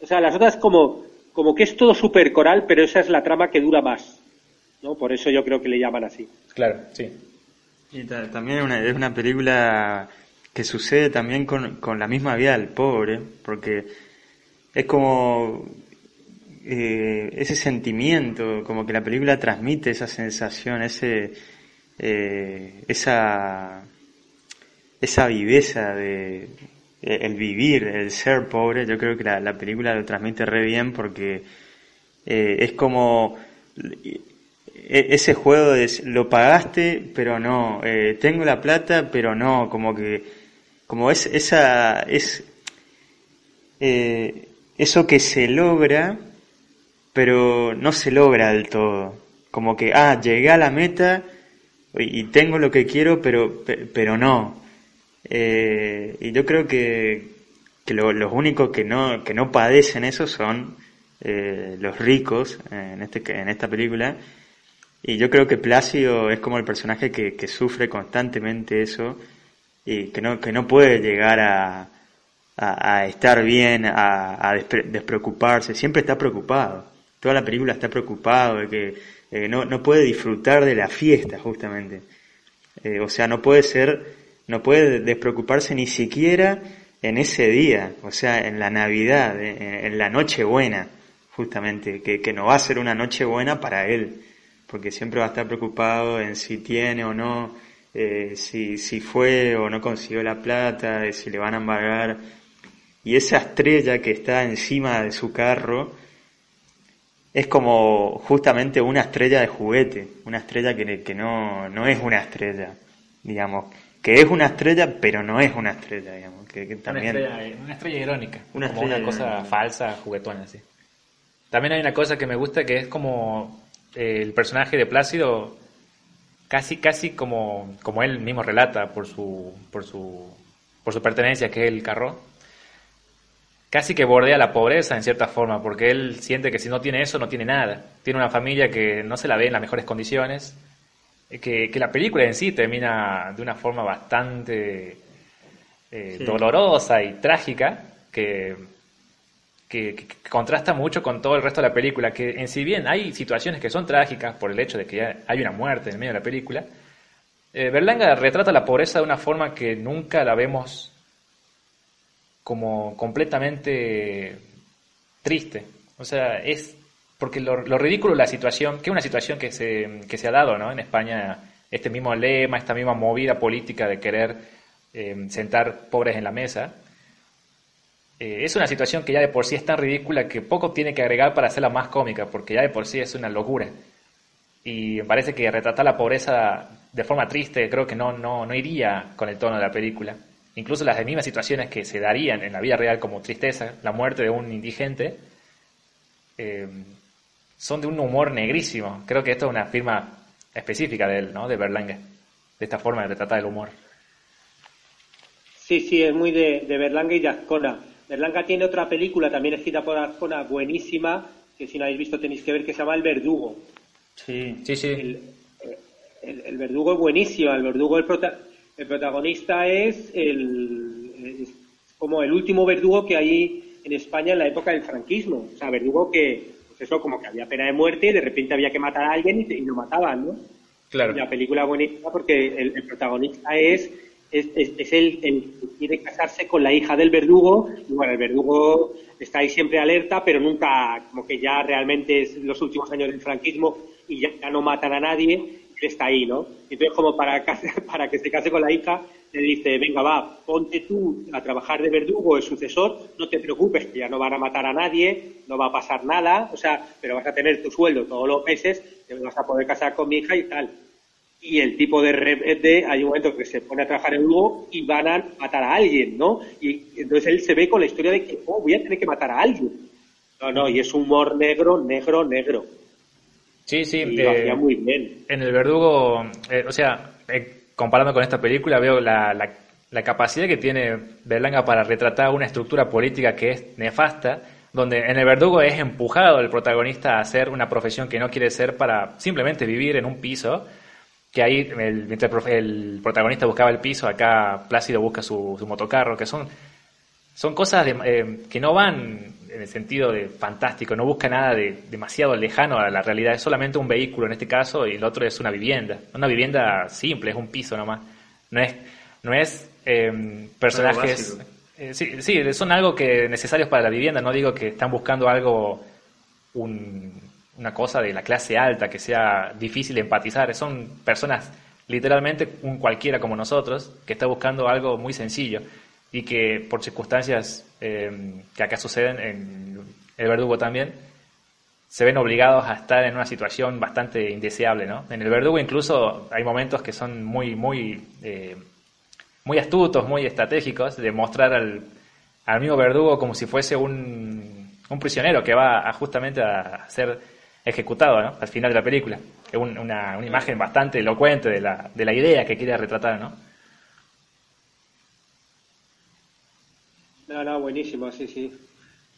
S3: o sea, las otras como, como que es todo súper coral, pero esa es la trama que dura más. ¿no? Por eso yo creo que le llaman así.
S2: Claro, sí.
S1: Y también es una, es una película que sucede también con, con la misma vida del pobre, porque es como eh, ese sentimiento, como que la película transmite esa sensación, ese, eh, esa, esa viveza de el vivir, el ser pobre, yo creo que la, la película lo transmite re bien porque eh, es como ese juego de lo pagaste pero no, tengo la plata pero no, como que como es esa es eh, eso que se logra pero no se logra del todo. Como que ah llegué a la meta y tengo lo que quiero pero pero no. Eh, y yo creo que, que los únicos que no que no padecen eso son eh, los ricos en este en esta película. Y yo creo que Plácido es como el personaje que, que sufre constantemente eso y que no, que no puede llegar a, a, estar bien, a, despreocuparse, siempre está preocupado. Toda la película está preocupado de que eh, no, no puede disfrutar de la fiesta justamente. Eh, o sea, no puede ser, no puede despreocuparse ni siquiera en ese día, o sea, en la Navidad, en, en la Nochebuena, justamente, que, que no va a ser una Nochebuena para él, porque siempre va a estar preocupado en si tiene o no eh, si, si fue o no consiguió la plata, si le van a embargar. Y esa estrella que está encima de su carro es como justamente una estrella de juguete, una estrella que, que no, no es una estrella, digamos, que es una estrella pero no es una estrella, digamos. Que, también...
S2: una, estrella, irónica, una como una cosa falsa, juguetona, así. También hay una cosa que me gusta que es como eh, el personaje de Plácido casi, casi como, como él mismo relata por su, por su, por su pertenencia, que es el carro, casi que bordea la pobreza en cierta forma, porque él siente que si no tiene eso, no tiene nada. Tiene una familia que no se la ve en las mejores condiciones, que, que la película en sí termina de una forma bastante eh, dolorosa y trágica, que que, contrasta mucho con todo el resto de la película, que en si bien hay situaciones que son trágicas por el hecho de que hay una muerte en medio de la película, eh, Berlanga retrata la pobreza de una forma que nunca la vemos como completamente triste. O sea, es porque lo, ridículo de la situación, que es una situación que se, que se ha dado ¿no? en España, este mismo lema, esta misma movida política de querer eh, sentar pobres en la mesa, eh, es una situación que ya de por sí es tan ridícula que poco tiene que agregar para hacerla más cómica, porque ya de por sí es una locura. Y me parece que retratar la pobreza de forma triste creo que no, no, no iría con el tono de la película. Incluso las mismas situaciones que se darían en la vida real como tristeza, la muerte de un indigente, eh, son de un humor negrísimo. Creo que esto es una firma específica de él, ¿no? De Berlanga, de esta forma de retratar el humor.
S3: Sí, sí, es muy de, de Berlanga y de Ascona. Berlanga tiene otra película también escrita por Arjona buenísima, que si no habéis visto tenéis que ver, que se llama El Verdugo.
S2: Sí, sí, sí.
S3: El, Verdugo es buenísimo. El Verdugo, el, protagonista es el. como el último verdugo que hay en España en la época del franquismo. O sea, verdugo que, pues eso, como que había pena de muerte y de repente había que matar a alguien y, lo mataban, ¿no?
S2: Claro.
S3: la película bonita porque el, protagonista es, es, es, el, el, que quiere casarse con la hija del verdugo y bueno, el verdugo está ahí siempre alerta, pero nunca, como que ya realmente es los últimos años del franquismo y ya, ya no matan a nadie está ahí, ¿no? Entonces, como para, que se case con la hija, le dice, venga, va, ponte tú a trabajar de verdugo, el sucesor, no te preocupes, que ya no van a matar a nadie, no va a pasar nada, o sea, pero vas a tener tu sueldo todos los meses, te vas a poder casar con mi hija y tal. Y el tipo de repente, hay un momento que se pone a trabajar en verdugo y van a matar a alguien, ¿no? Y entonces él se ve con la historia de que, oh, voy a tener que matar a alguien. No, no, y es humor negro, negro, negro.
S2: Sí, sí.
S3: Eh, muy bien.
S2: En el verdugo, eh, o sea, eh, comparando con esta película, veo la, la, capacidad que tiene Berlanga para retratar una estructura política que es nefasta, donde en el verdugo es empujado el protagonista a hacer una profesión que no quiere ser para simplemente vivir en un piso, que ahí el, mientras el protagonista buscaba el piso, acá Plácido busca su, su motocarro, que son, son cosas que no van en el sentido de fantástico, no busca nada de demasiado lejano a la realidad, es solamente un vehículo en este caso y el otro es una vivienda, una vivienda simple, es un piso nomás, no es, no es em, personajes... Eh, sí, sí, son algo que necesarios para la vivienda, no digo que están buscando algo, una cosa de la clase alta, que sea difícil de empatizar, son personas literalmente un cualquiera como nosotros, que está buscando algo muy sencillo y que por circunstancias eh, que acá suceden en el verdugo también, se ven obligados a estar en una situación bastante indeseable, ¿no? En el verdugo incluso hay momentos que son muy, muy, eh, muy astutos, muy estratégicos, de mostrar al, al mismo verdugo como si fuese un, un prisionero que va justamente a ser ejecutado. Al final de la película. Es una, una imagen bastante elocuente de la, de la idea que quiere retratar, ¿no?
S3: No, no, buenísimo, sí, sí.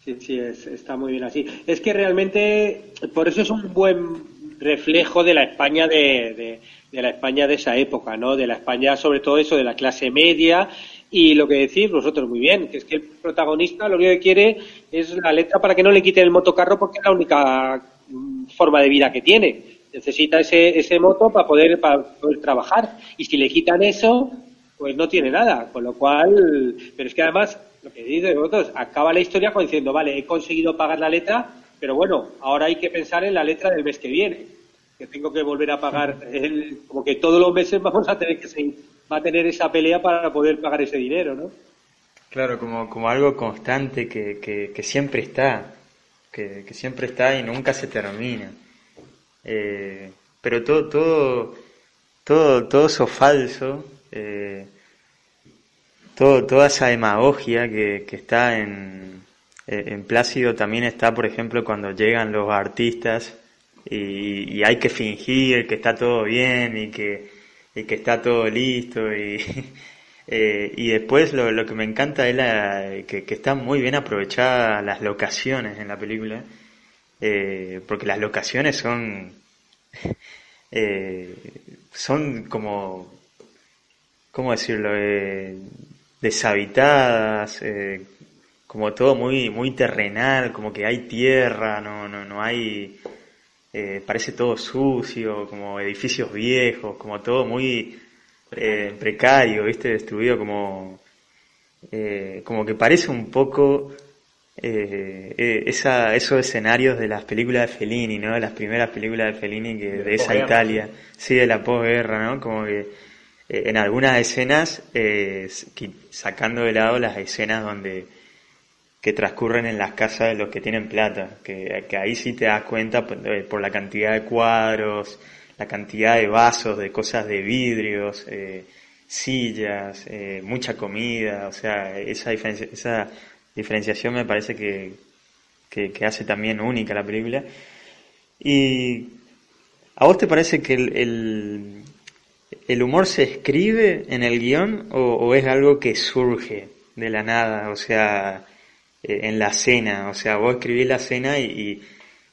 S3: Sí, sí, está muy bien así. Es que realmente, por eso es un buen reflejo de la España de, de, la España de esa época, ¿no? De la España, sobre todo eso, de la clase media y lo que decís vosotros muy bien, que es que el protagonista lo único que quiere es la letra para que no le quiten el motocarro porque es la única mm, forma de vida que tiene. Necesita ese, ese moto para poder, para poder trabajar. Y si le quitan eso, pues no tiene nada. Con lo cual, pero es que además lo que dice vosotros, acaba la historia diciendo, vale, he conseguido pagar la letra, pero bueno, ahora hay que pensar en la letra del mes que viene, que tengo que volver a pagar, el, como que todos los meses vamos a tener que seguir, va a tener esa pelea para poder pagar ese dinero, ¿no?
S1: Claro, como, como algo constante que, que, siempre está, que, siempre está y nunca se termina. Eh, pero todo, todo, todo, todo eso falso, eh, todo, toda esa demagogia que, que está en, eh, en Plácido también está, por ejemplo, cuando llegan los artistas y, hay que fingir que está todo bien y que, y que está todo listo y, eh, y después lo, lo, que me encanta es la, que, que están muy bien aprovechadas las locaciones en la película eh, porque las locaciones son eh, son como ¿cómo decirlo? Eh, deshabitadas, eh, como todo muy, muy terrenal, como que hay tierra, no, no, no hay, eh, parece todo sucio, como edificios viejos, como todo muy eh, precario, viste, destruido, como, como que parece un poco esa, esos escenarios de las películas de Fellini, ¿no? De las primeras películas de Fellini que, de, esa Italia, sí, de la posguerra, ¿no? Como que eh, en algunas escenas, eh, sacando de lado las escenas donde que transcurren en las casas de los que tienen plata, que, ahí sí te das cuenta por, eh, por, la cantidad de cuadros, la cantidad de vasos, de cosas de vidrios, sillas, mucha comida, o sea, esa, diferencia, esa diferenciación me parece que, que, hace también única la película. Y ¿a vos te parece que el ¿El humor se escribe en el guion o, es algo que surge de la nada? O sea, eh, en la cena. O sea, vos escribís la cena y,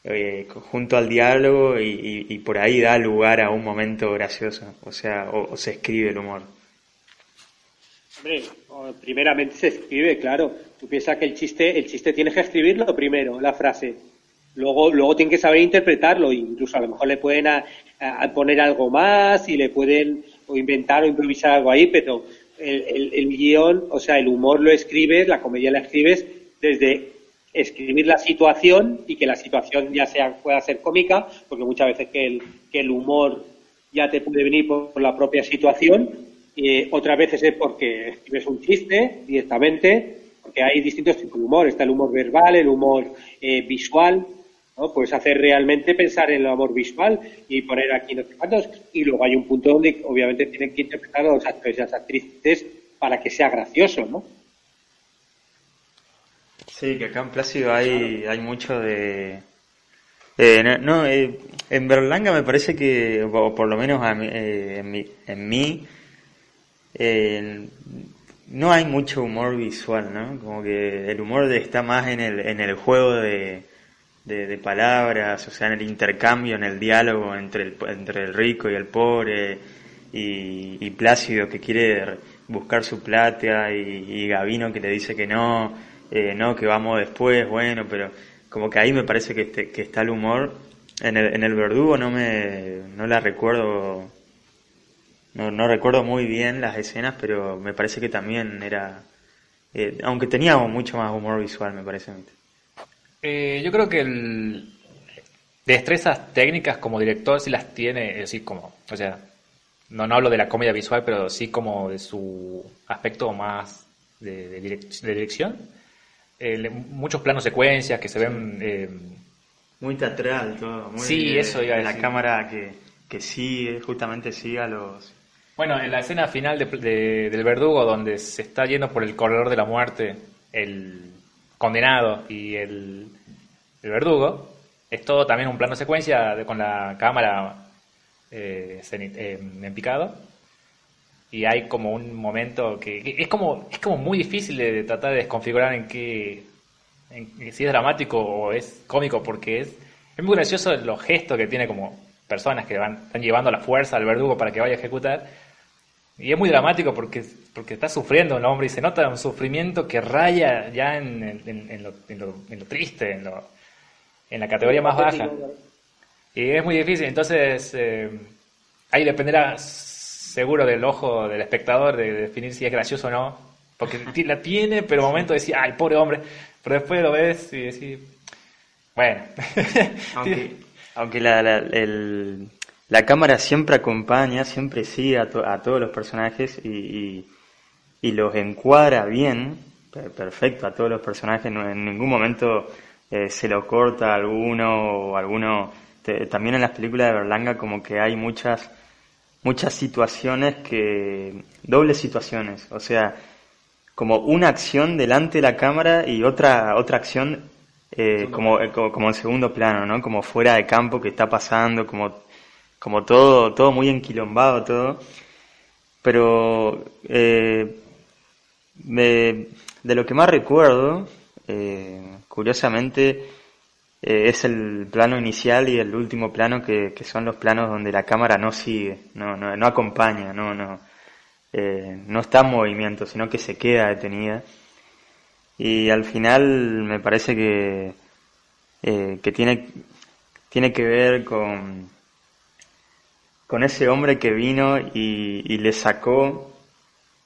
S1: eh, junto al diálogo y, por ahí da lugar a un momento gracioso. O sea, o, se escribe el humor.
S3: Hombre, primeramente se escribe, claro. Tú piensas que el chiste, el chiste tienes que escribirlo primero, la frase. Luego, luego tienen que saber interpretarlo, incluso a lo mejor le pueden poner algo más y le pueden o inventar o improvisar algo ahí, pero el, el, guion, o sea, el humor lo escribes, la comedia la escribes desde escribir la situación y que la situación ya sea pueda ser cómica, porque muchas veces que el, que el humor ya te puede venir por, la propia situación, y otras veces es porque escribes un chiste directamente, porque hay distintos tipos de humor, está el humor verbal, el humor eh, visual, ¿no? Puedes hacer realmente pensar en el amor visual y poner aquí no sé cuántos. Y luego hay un punto donde obviamente tienen que interpretar a los actores y las actrices para que sea gracioso, ¿no?
S1: Sí, que acá en Plácido hay, hay mucho de... Eh, no, eh, en Berlanga me parece que, o por lo menos eh, en, en mí no hay mucho humor visual, ¿no? Como que el humor está más en el, en el juego de, de, palabras, o sea, en el intercambio, en el diálogo entre el, entre el rico y el pobre, y, Plácido que quiere buscar su plata, y, Gavino que le dice que no, eh, no, que vamos después, bueno, pero como que ahí me parece que, este, que está el humor. En el, en el verdugo no me no la recuerdo no, no recuerdo muy bien las escenas pero me parece que también era eh, aunque teníamos mucho más humor visual me parece
S2: eh, yo creo que el, destrezas técnicas como director sí las tiene, así como, o sea, no, no hablo de la comedia visual, pero sí como de su aspecto más de, dirección. Eh, muchos planos secuencias que se ven... Eh,
S1: muy teatral todo. Muy
S2: sí, eso iba
S1: La cámara que, que sigue, justamente sigue a los...
S2: Bueno, en la escena final de, del verdugo, donde se está yendo por el corredor de la muerte, el, condenado y el, verdugo, es todo también un plano secuencia con la cámara eh, eh, en picado. Y hay como un momento que, es como es como muy difícil de, tratar de desconfigurar en qué si es dramático o es cómico porque es es muy gracioso los gestos que tiene como personas que van están llevando la fuerza al verdugo para que vaya a ejecutar y es muy dramático porque, porque está sufriendo un hombre y se nota un sufrimiento que raya ya en, en, lo, en lo, triste, en, lo, en la categoría más baja. Y es muy difícil, entonces eh, ahí dependerá seguro del ojo del espectador de definir si es gracioso o no, porque la tiene, pero un momento decir, ay, pobre hombre, pero después lo ves y decís, bueno.
S1: aunque, aunque la, el, la cámara siempre acompaña, siempre sigue a, todos los personajes y, los encuadra bien, perfecto a todos los personajes, en ningún momento eh, se lo corta a alguno o alguno. también en las películas de Berlanga como que hay muchas muchas situaciones que dobles situaciones, o sea, como una acción delante de la cámara y otra otra acción eh, como, como en segundo plano, ¿no? Como fuera de campo que está pasando, como como todo, todo muy enquilombado, todo. Pero eh, de lo que más recuerdo, eh, curiosamente, eh, es el plano inicial y el último plano que, son los planos donde la cámara no sigue, no, no, no acompaña, no, no, no está en movimiento, sino que se queda detenida. Y al final me parece que, que tiene, tiene que ver con, con ese hombre que vino y, le sacó,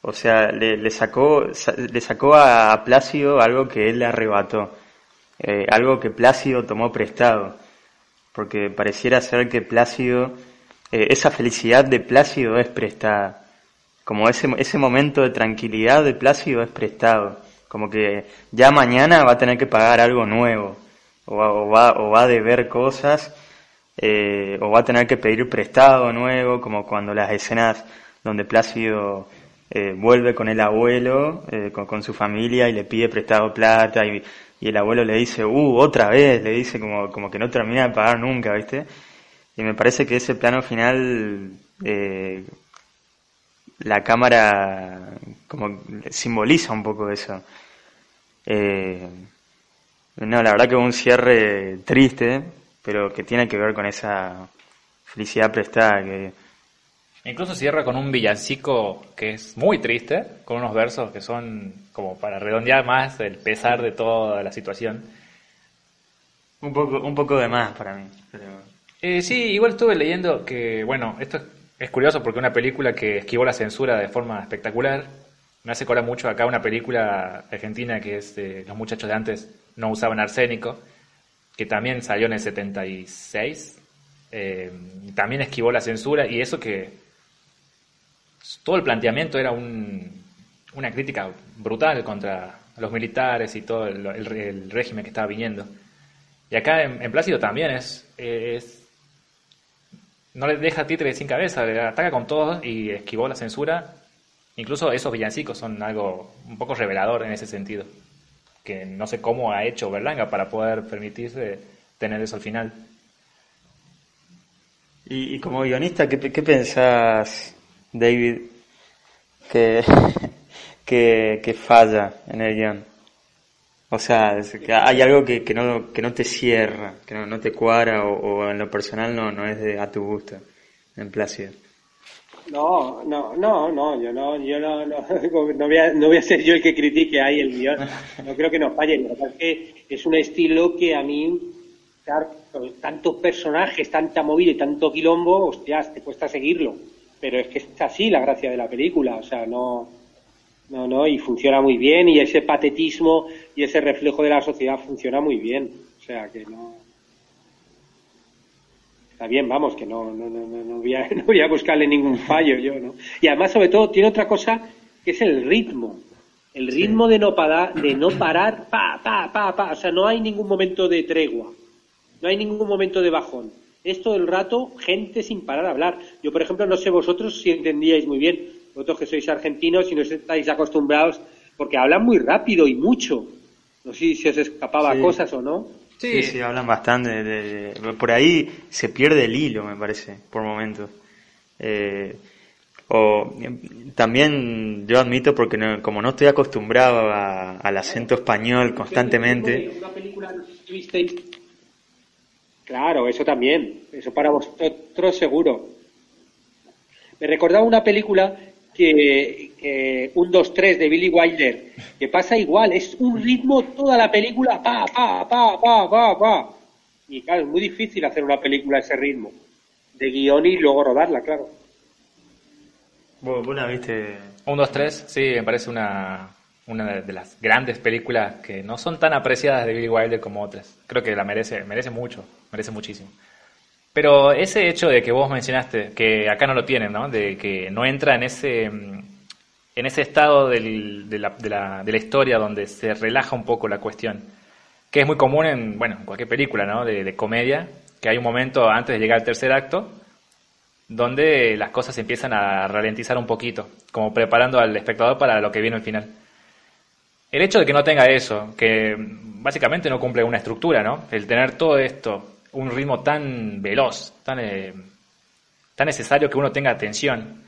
S1: o sea, le, sacó, le sacó a Plácido algo que él le arrebató, eh, algo que Plácido tomó prestado, porque pareciera ser que Plácido, eh, esa felicidad de Plácido es prestada, como ese, ese momento de tranquilidad de Plácido es prestado, como que ya mañana va a tener que pagar algo nuevo, o, o va, o va a deber cosas, eh, o va a tener que pedir prestado nuevo, como cuando las escenas donde Plácido eh, vuelve con el abuelo, eh, con, su familia y le pide prestado plata y, el abuelo le dice, uh, otra vez, le dice como, como que no termina de pagar nunca, ¿viste? Y me parece que ese plano final, la cámara como simboliza un poco eso. no, la verdad que un cierre triste, pero que tiene que ver con esa felicidad prestada que
S2: Incluso cierra con un villancico que es muy triste, con unos versos que son como para redondear más el pesar de toda la situación.
S1: Un poco, un poco de más para mí. Pero...
S2: Eh, sí, igual estuve leyendo que, bueno, esto es curioso porque una película que esquivó la censura de forma espectacular, me hace colar mucho acá una película argentina que es de Los muchachos de antes no usaban arsénico, que también salió en el 76, eh, también esquivó la censura y eso que todo el planteamiento era un, una crítica brutal contra los militares y todo el, régimen que estaba viniendo. Y acá en, Plácido también es, es, No le deja títere sin cabeza, le ataca con todo y esquivó la censura. Incluso esos villancicos son algo un poco revelador en ese sentido. Que no sé cómo ha hecho Berlanga para poder permitirse tener eso al final.
S1: Y, como guionista, ¿qué, qué pensás, David, que, que, falla en el guion? O sea, hay algo que, que, no, que no te cierra, que no, no te cuadra o, en lo personal no, no es de, a tu gusto, en Plácido.
S3: No, no, no, no, yo no, yo no, no, no, voy a, no voy a ser yo el que critique ahí el guion. No creo que nos falle. La verdad es que es un estilo que a mí, claro, tantos personajes, tanta movida y tanto quilombo, hostias, te cuesta seguirlo. Pero es que es así la gracia de la película, o sea, no, no, no, y funciona muy bien, y ese patetismo y ese reflejo de la sociedad funciona muy bien, o sea, que no. Está bien, vamos, que no, no, no, no, voy a, no voy a buscarle ningún fallo yo, ¿no? Y además, sobre todo, tiene otra cosa que es el ritmo. El ritmo de no parar, de no parar, pa, pa, pa, pa. O sea, no hay ningún momento de tregua. No hay ningún momento de bajón. Es todo el rato gente sin parar a hablar. Yo, por ejemplo, no sé vosotros si entendíais muy bien, vosotros que sois argentinos y no estáis acostumbrados, porque hablan muy rápido y mucho. No sé si os escapaba cosas o no.
S1: Sí. sí, hablan bastante. por ahí se pierde el hilo, me parece, por momentos. Eh, o también yo admito porque como no estoy acostumbrado al acento español constantemente. Una película
S3: Claro, eso también. Eso para vosotros seguro. Me recordaba una película que, un 2-3 de Billy Wilder, que pasa igual, es un ritmo toda la película, pa, pa, pa, pa, pa, pa. Y claro, es muy difícil hacer una película a ese ritmo, de guion y luego rodarla, claro.
S1: ¿Vos, la viste?
S2: Un 2-3, sí, me parece una, una de las grandes películas que no son tan apreciadas de Billy Wilder como otras. Creo que la merece, merece mucho, merece muchísimo. Pero ese hecho de que vos mencionaste, que acá no lo tienen, ¿no? De que no entra en ese, en ese estado de, la, historia donde se relaja un poco la cuestión, que es muy común en, bueno, en cualquier película, ¿no? De, de comedia, que hay un momento antes de llegar al tercer acto donde las cosas empiezan a ralentizar un poquito, como preparando al espectador para lo que viene al final. El hecho de que no tenga eso, que básicamente no cumple una estructura, ¿no? El tener todo esto, un ritmo tan veloz, tan, eh, tan necesario que uno tenga atención.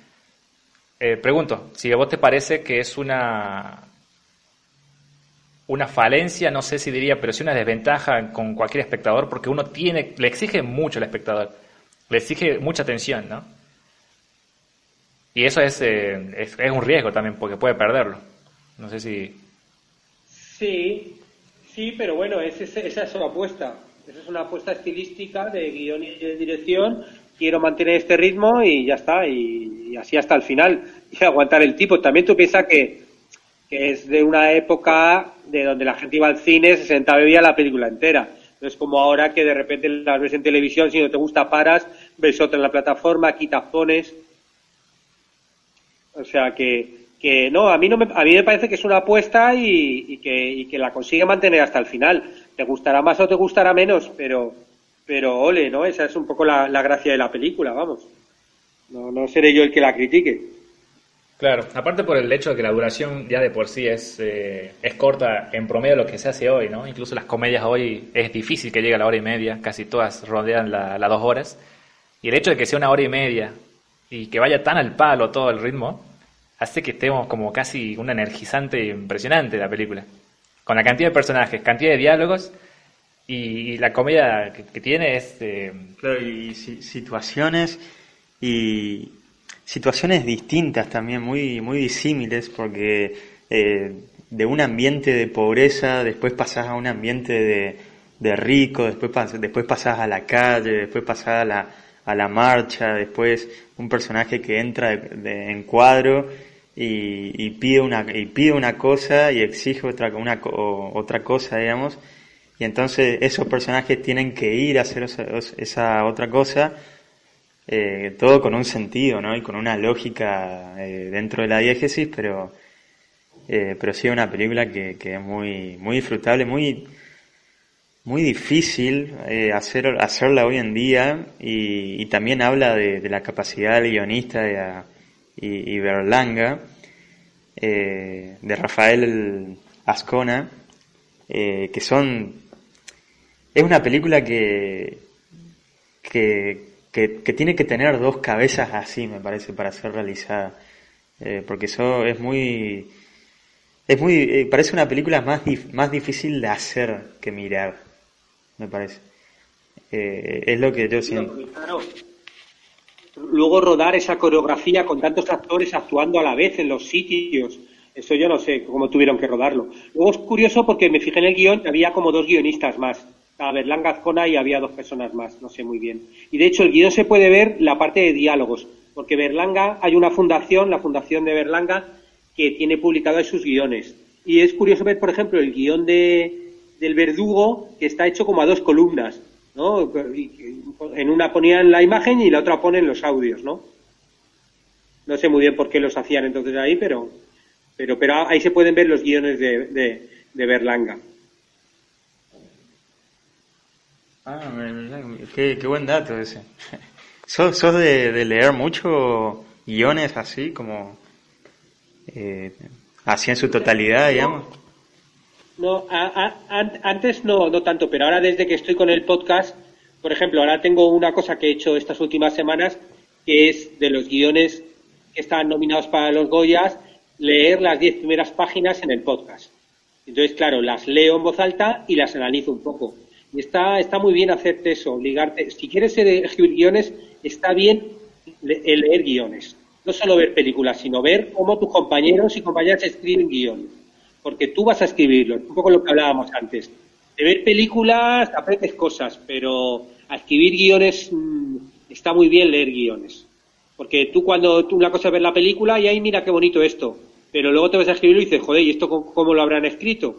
S2: Eh, pregunto, si a vos te parece que es una, una falencia, no sé si diría, pero sí una desventaja con cualquier espectador, porque uno tiene, le exige mucho al espectador, le exige mucha atención, ¿no? Y eso es, eh, es, es un riesgo también, porque puede perderlo. No sé si
S3: Sí, sí, pero bueno, esa es una apuesta. Esa es una apuesta estilística de guion y de dirección. Quiero mantener este ritmo y ya está, y, así hasta el final. Y aguantar el tipo. También tú piensas que, es de una época de donde la gente iba al cine, se sentaba y veía la película entera. No es como ahora que de repente las ves en televisión, si no te gusta paras, ves otra en la plataforma, quitas pones. O sea que, que no, a mí, no me, a mí me parece que es una apuesta y, que, la consigue mantener hasta el final. Te gustará más o te gustará menos, pero, pero ole, ¿no? Esa es un poco la, gracia de la película, vamos. No, no seré yo el que la critique.
S2: Claro, aparte por el hecho de que la duración ya de por sí es, eh, es corta en promedio de lo que se hace hoy, ¿no? Incluso las comedias hoy es difícil que llegue a la hora y media, casi todas rodean las dos horas. Y el hecho de que sea una hora y media y que vaya tan al palo todo el ritmo, hace que estemos como casi un energizante impresionante la película. Con la cantidad de personajes, cantidad de diálogos y, la comedia que, tiene es...
S1: Claro, y situaciones y situaciones distintas también, muy, muy disímiles, porque eh, de un ambiente de pobreza, después pasás a un ambiente de, de rico, después, después pasás a la calle, después pasás a la, a la marcha, después un personaje que entra en cuadro y, pide una y pide una cosa y exige otra una otra cosa digamos. Y entonces esos personajes tienen que ir a hacer esa, otra cosa eh, todo con un sentido no y con una lógica eh, dentro de la diégesis pero eh, pero sí una película que, es muy muy disfrutable muy muy difícil eh, hacer, hacerla hoy en día y, también habla de, la capacidad del guionista y, Berlanga, eh, de Rafael Ascona, que son... Es una película que, que, que, tiene que tener dos cabezas así, me parece, para ser realizada. porque eso es muy... Es muy, parece una película más, más difícil de hacer que mirar me parece. Eh, es lo que yo siento.
S3: Luego rodar esa coreografía con tantos actores actuando a la vez en los sitios. Eso yo no sé cómo tuvieron que rodarlo. Luego es curioso porque me fijé en el guion, había como dos guionistas más. A Berlán Gazcona y había dos personas más, no sé muy bien. Y de hecho el guion se puede ver la parte de diálogos, porque Berlanga, hay una fundación, la fundación de Berlanga, que tiene publicado sus guiones. Y es curioso ver, por ejemplo, el guion de, del verdugo que está hecho como a dos columnas, ¿no? En una ponían la imagen y la otra ponen los audios, ¿no? No sé muy bien por qué los hacían entonces ahí, pero, pero, pero ahí se pueden ver los guiones de, de, Berlanga.
S1: Ah, qué, buen dato ese. ¿Sos, de, leer mucho guiones así, como eh, así en su totalidad, digamos?
S3: No, antes no, no tanto, pero ahora desde que estoy con el podcast, por ejemplo, ahora tengo una cosa que he hecho estas últimas semanas, que es de los guiones que están nominados para los Goyas, leer las diez primeras páginas en el podcast. Entonces, claro, las leo en voz alta y las analizo un poco. Y está, está muy bien hacerte eso, obligarte. Si quieres escribir guiones, está bien leer guiones. No solo ver películas, sino ver cómo tus compañeros y compañeras escriben guiones porque tú vas a escribirlo, un poco lo que hablábamos antes. De ver películas aprendes cosas, pero a escribir guiones mm, está muy bien leer guiones. Porque tú cuando tú una cosa es ver la película y ahí mira qué bonito esto, pero luego te vas a escribirlo y dices, joder, ¿y esto cómo, lo habrán escrito?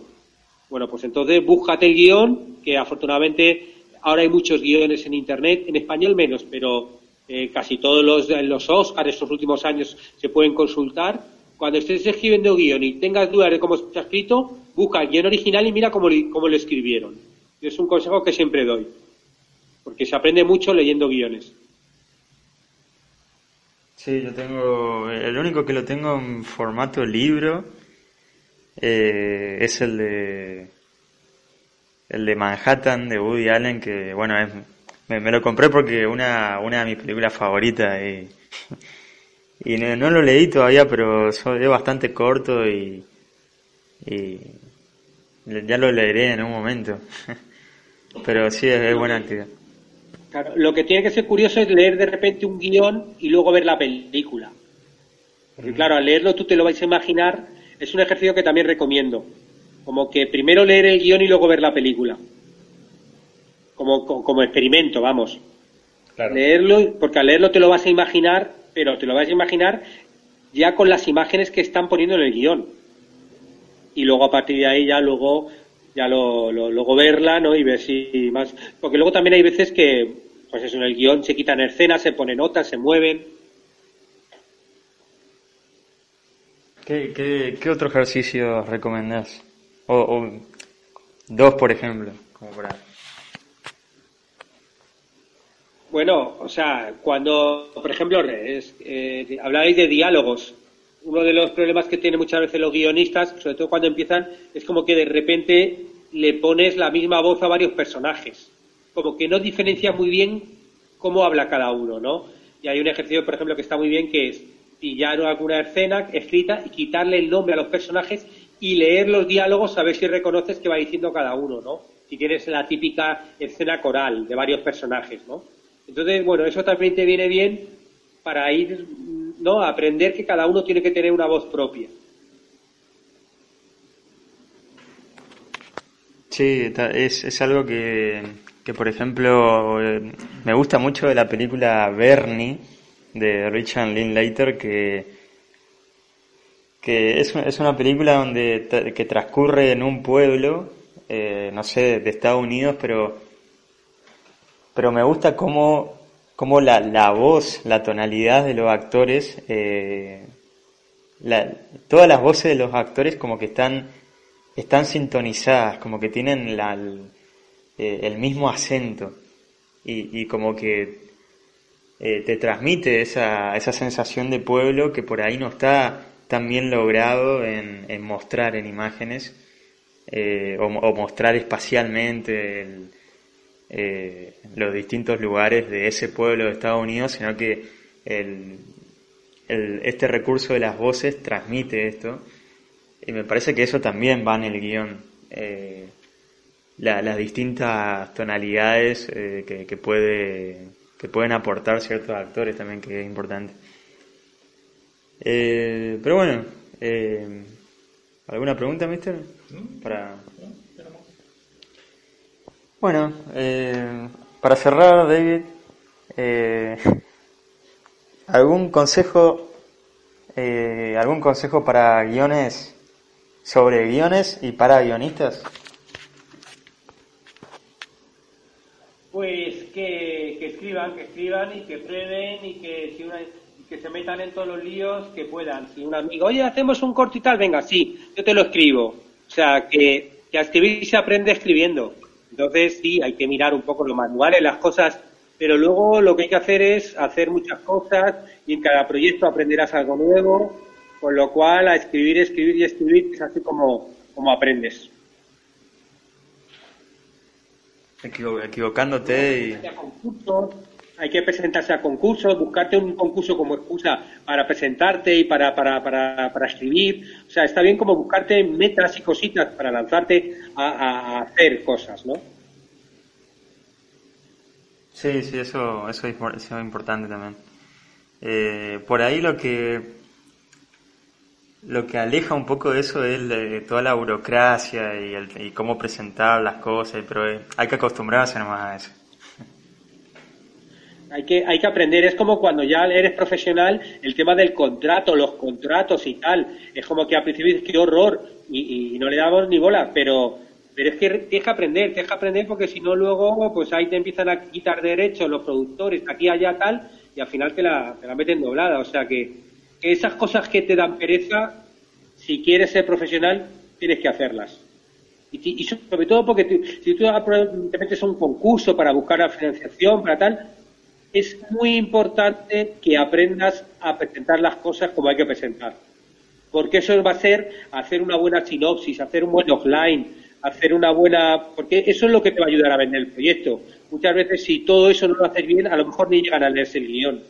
S3: Bueno, pues entonces búscate el guion, que afortunadamente ahora hay muchos guiones en Internet, en español menos, pero eh, casi todos los, los Oscars estos últimos años se pueden consultar cuando estés escribiendo guion y tengas dudas de cómo está escrito, busca el guion original y mira cómo, cómo lo escribieron. Es un consejo que siempre doy, porque se aprende mucho leyendo guiones.
S1: Sí, yo tengo, el único que lo tengo en formato libro eh, es el de el de Manhattan de Woody Allen, que bueno, es, me, me, lo compré porque una, una de mis películas favoritas y y no, lo leí todavía, pero es bastante corto y, ya lo leeré en un momento. pero sí, es, buena actividad.
S3: Claro, lo que tiene que ser curioso es leer de repente un guion y luego ver la película. Porque claro, al leerlo tú te lo vais a imaginar, es un ejercicio que también recomiendo. Como que primero leer el guion y luego ver la película. Como, como, experimento, vamos. Leerlo, porque al leerlo te lo vas a imaginar pero te lo vas a imaginar ya con las imágenes que están poniendo en el guion. Y luego a partir de ahí ya luego ya lo, luego verla, ¿no? Y ver si más porque luego también hay veces que pues eso en el guion se quitan escenas, se ponen notas, se mueven.
S1: ¿Qué, otro ejercicio recomendás? O, dos, por ejemplo, como para
S3: bueno, o sea, cuando, por ejemplo, eh, hablabais de diálogos, uno de los problemas que tienen muchas veces los guionistas, sobre todo cuando empiezan, es como que de repente le pones la misma voz a varios personajes. Como que no diferencia muy bien cómo habla cada uno, ¿no? Y hay un ejercicio, por ejemplo, que está muy bien, que es pillar alguna escena escrita y quitarle el nombre a los personajes y leer los diálogos a ver si reconoces qué va diciendo cada uno, ¿no? Si tienes la típica escena coral de varios personajes, ¿no? Entonces, bueno, eso también te viene bien para ir ¿no? Aprender que cada uno tiene que tener una voz propia.
S1: Sí, es, es algo que, que, por ejemplo, eh, me gusta mucho de la película Bernie de Richard Linklater, que, que es, es una película donde que transcurre en un pueblo, eh, no sé, de Estados Unidos, pero, pero me gusta cómo, cómo la, la voz, la tonalidad de los actores, eh, la, todas las voces de los actores como que están están sintonizadas, como que tienen el, eh, mismo acento. Y, y como que eh, te transmite esa, esa sensación de pueblo que por ahí no está tan bien logrado en, en mostrar en imágenes eh, o, mostrar espacialmente el, los distintos lugares de ese pueblo de Estados Unidos, sino que el, este recurso de las voces transmite esto y me parece que eso también va en el guion. Eh, las distintas tonalidades eh, que, puede, que pueden aportar ciertos actores también, que es importante. Eh, pero bueno, ¿alguna pregunta, mister? Para... Bueno, para cerrar, David, ¿algún consejo, algún consejo para guiones sobre guiones y para guionistas?
S3: Pues que, escriban, que escriban y que prueben y que, si que se metan en todos los líos que puedan. Si un amigo, oye, hacemos un corto y tal, venga, sí, yo te lo escribo. O sea, que, que a escribir se aprende escribiendo. Entonces, sí, hay que mirar un poco los manuales, las cosas, pero luego lo que hay que hacer es hacer muchas cosas y en cada proyecto aprenderás algo nuevo con lo cual, a escribir, escribir y escribir es así como, como aprendes.
S1: Equivocándote y...
S3: hay que presentarse a concursos, buscarte un concurso como excusa para presentarte y para, para, para, para escribir. O sea, está bien como buscarte metas y cositas para lanzarte a, hacer cosas, ¿no?
S1: Sí, sí, eso, eso es importante también. Eh, por ahí lo que lo que aleja un poco de eso es toda la burocracia y, el, cómo presentar las cosas, pero eh, hay que acostumbrarse nomás a eso.
S3: Hay que, hay que aprender, es como cuando ya eres profesional, el tema del contrato, los contratos y tal. Es como que al principio dices, qué horror, y, no le damos ni bola, pero, pero es que tienes que aprender, tienes que aprender porque si no luego, pues ahí te empiezan a quitar derechos los productores, aquí, allá, tal, y al final te la, te la meten doblada. O sea que esas cosas que te dan pereza, si quieres ser profesional, tienes que hacerlas. Y, sobre todo porque si tú te metes a un concurso para buscar la financiación, para tal, es muy importante que aprendas a presentar las cosas como hay que presentar. Porque eso va a ser hacer una buena sinopsis, hacer un buen offline, hacer una buena... Porque eso es lo que te va a ayudar a vender el proyecto. Muchas veces si todo eso no lo haces bien, a lo mejor ni llegan a leerse el guion.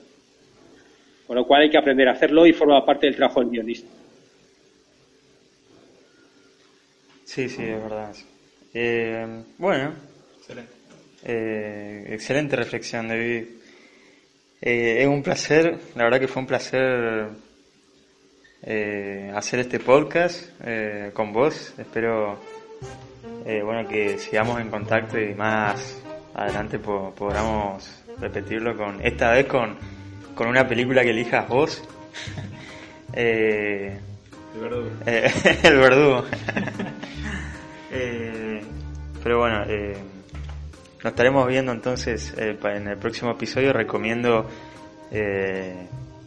S3: Con lo cual hay que aprender a hacerlo y forma parte del trabajo del guionista.
S1: Sí, sí, es verdad. Eh, bueno, excelente. Eh, excelente reflexión, David. Eh, es un placer, la verdad que fue un placer hacer este podcast con vos. Espero bueno que sigamos en contacto y más adelante podamos repetirlo con esta vez con con una película que elijas vos.
S2: eh, el verdugo.
S1: Eh, el verdugo. eh, pero bueno, nos estaremos viendo entonces eh, en el próximo episodio. Recomiendo,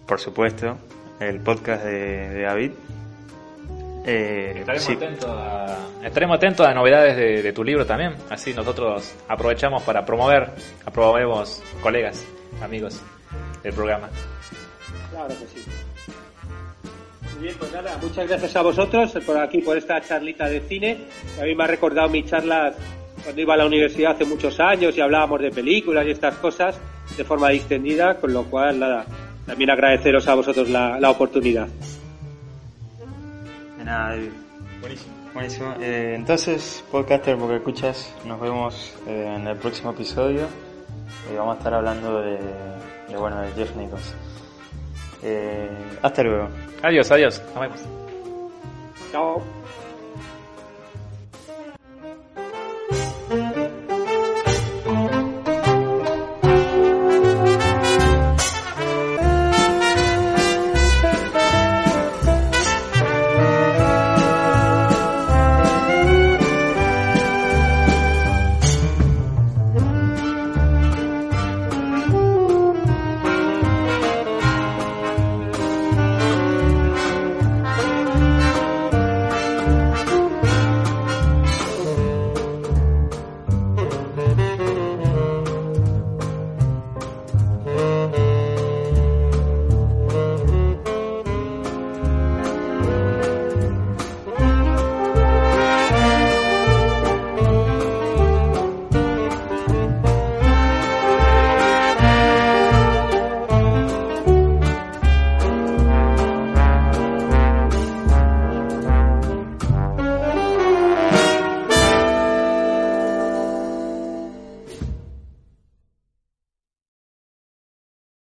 S1: por supuesto, el podcast de, de David.
S2: Eh, estaremos, atentos a, estaremos atentos a novedades de, de, tu libro también. Así nosotros aprovechamos para promover, aprobemos colegas, amigos el programa.
S3: Claro que sí. Muy bien, pues nada, muchas gracias a vosotros por aquí, por esta charlita de cine. A mí me ha recordado mis charlas cuando iba a la universidad hace muchos años y hablábamos de películas y estas cosas de forma distendida, con lo cual, nada, también agradeceros a vosotros la, la oportunidad.
S1: De nada, Buenísimo. Buenísimo. Eh, entonces, podcaster, porque escuchas, nos vemos eh, en el próximo episodio y vamos a estar hablando de y bueno, de Jeff Nichols. Eh, hasta luego.
S2: Adiós, adiós. Nos vemos.
S3: Chao.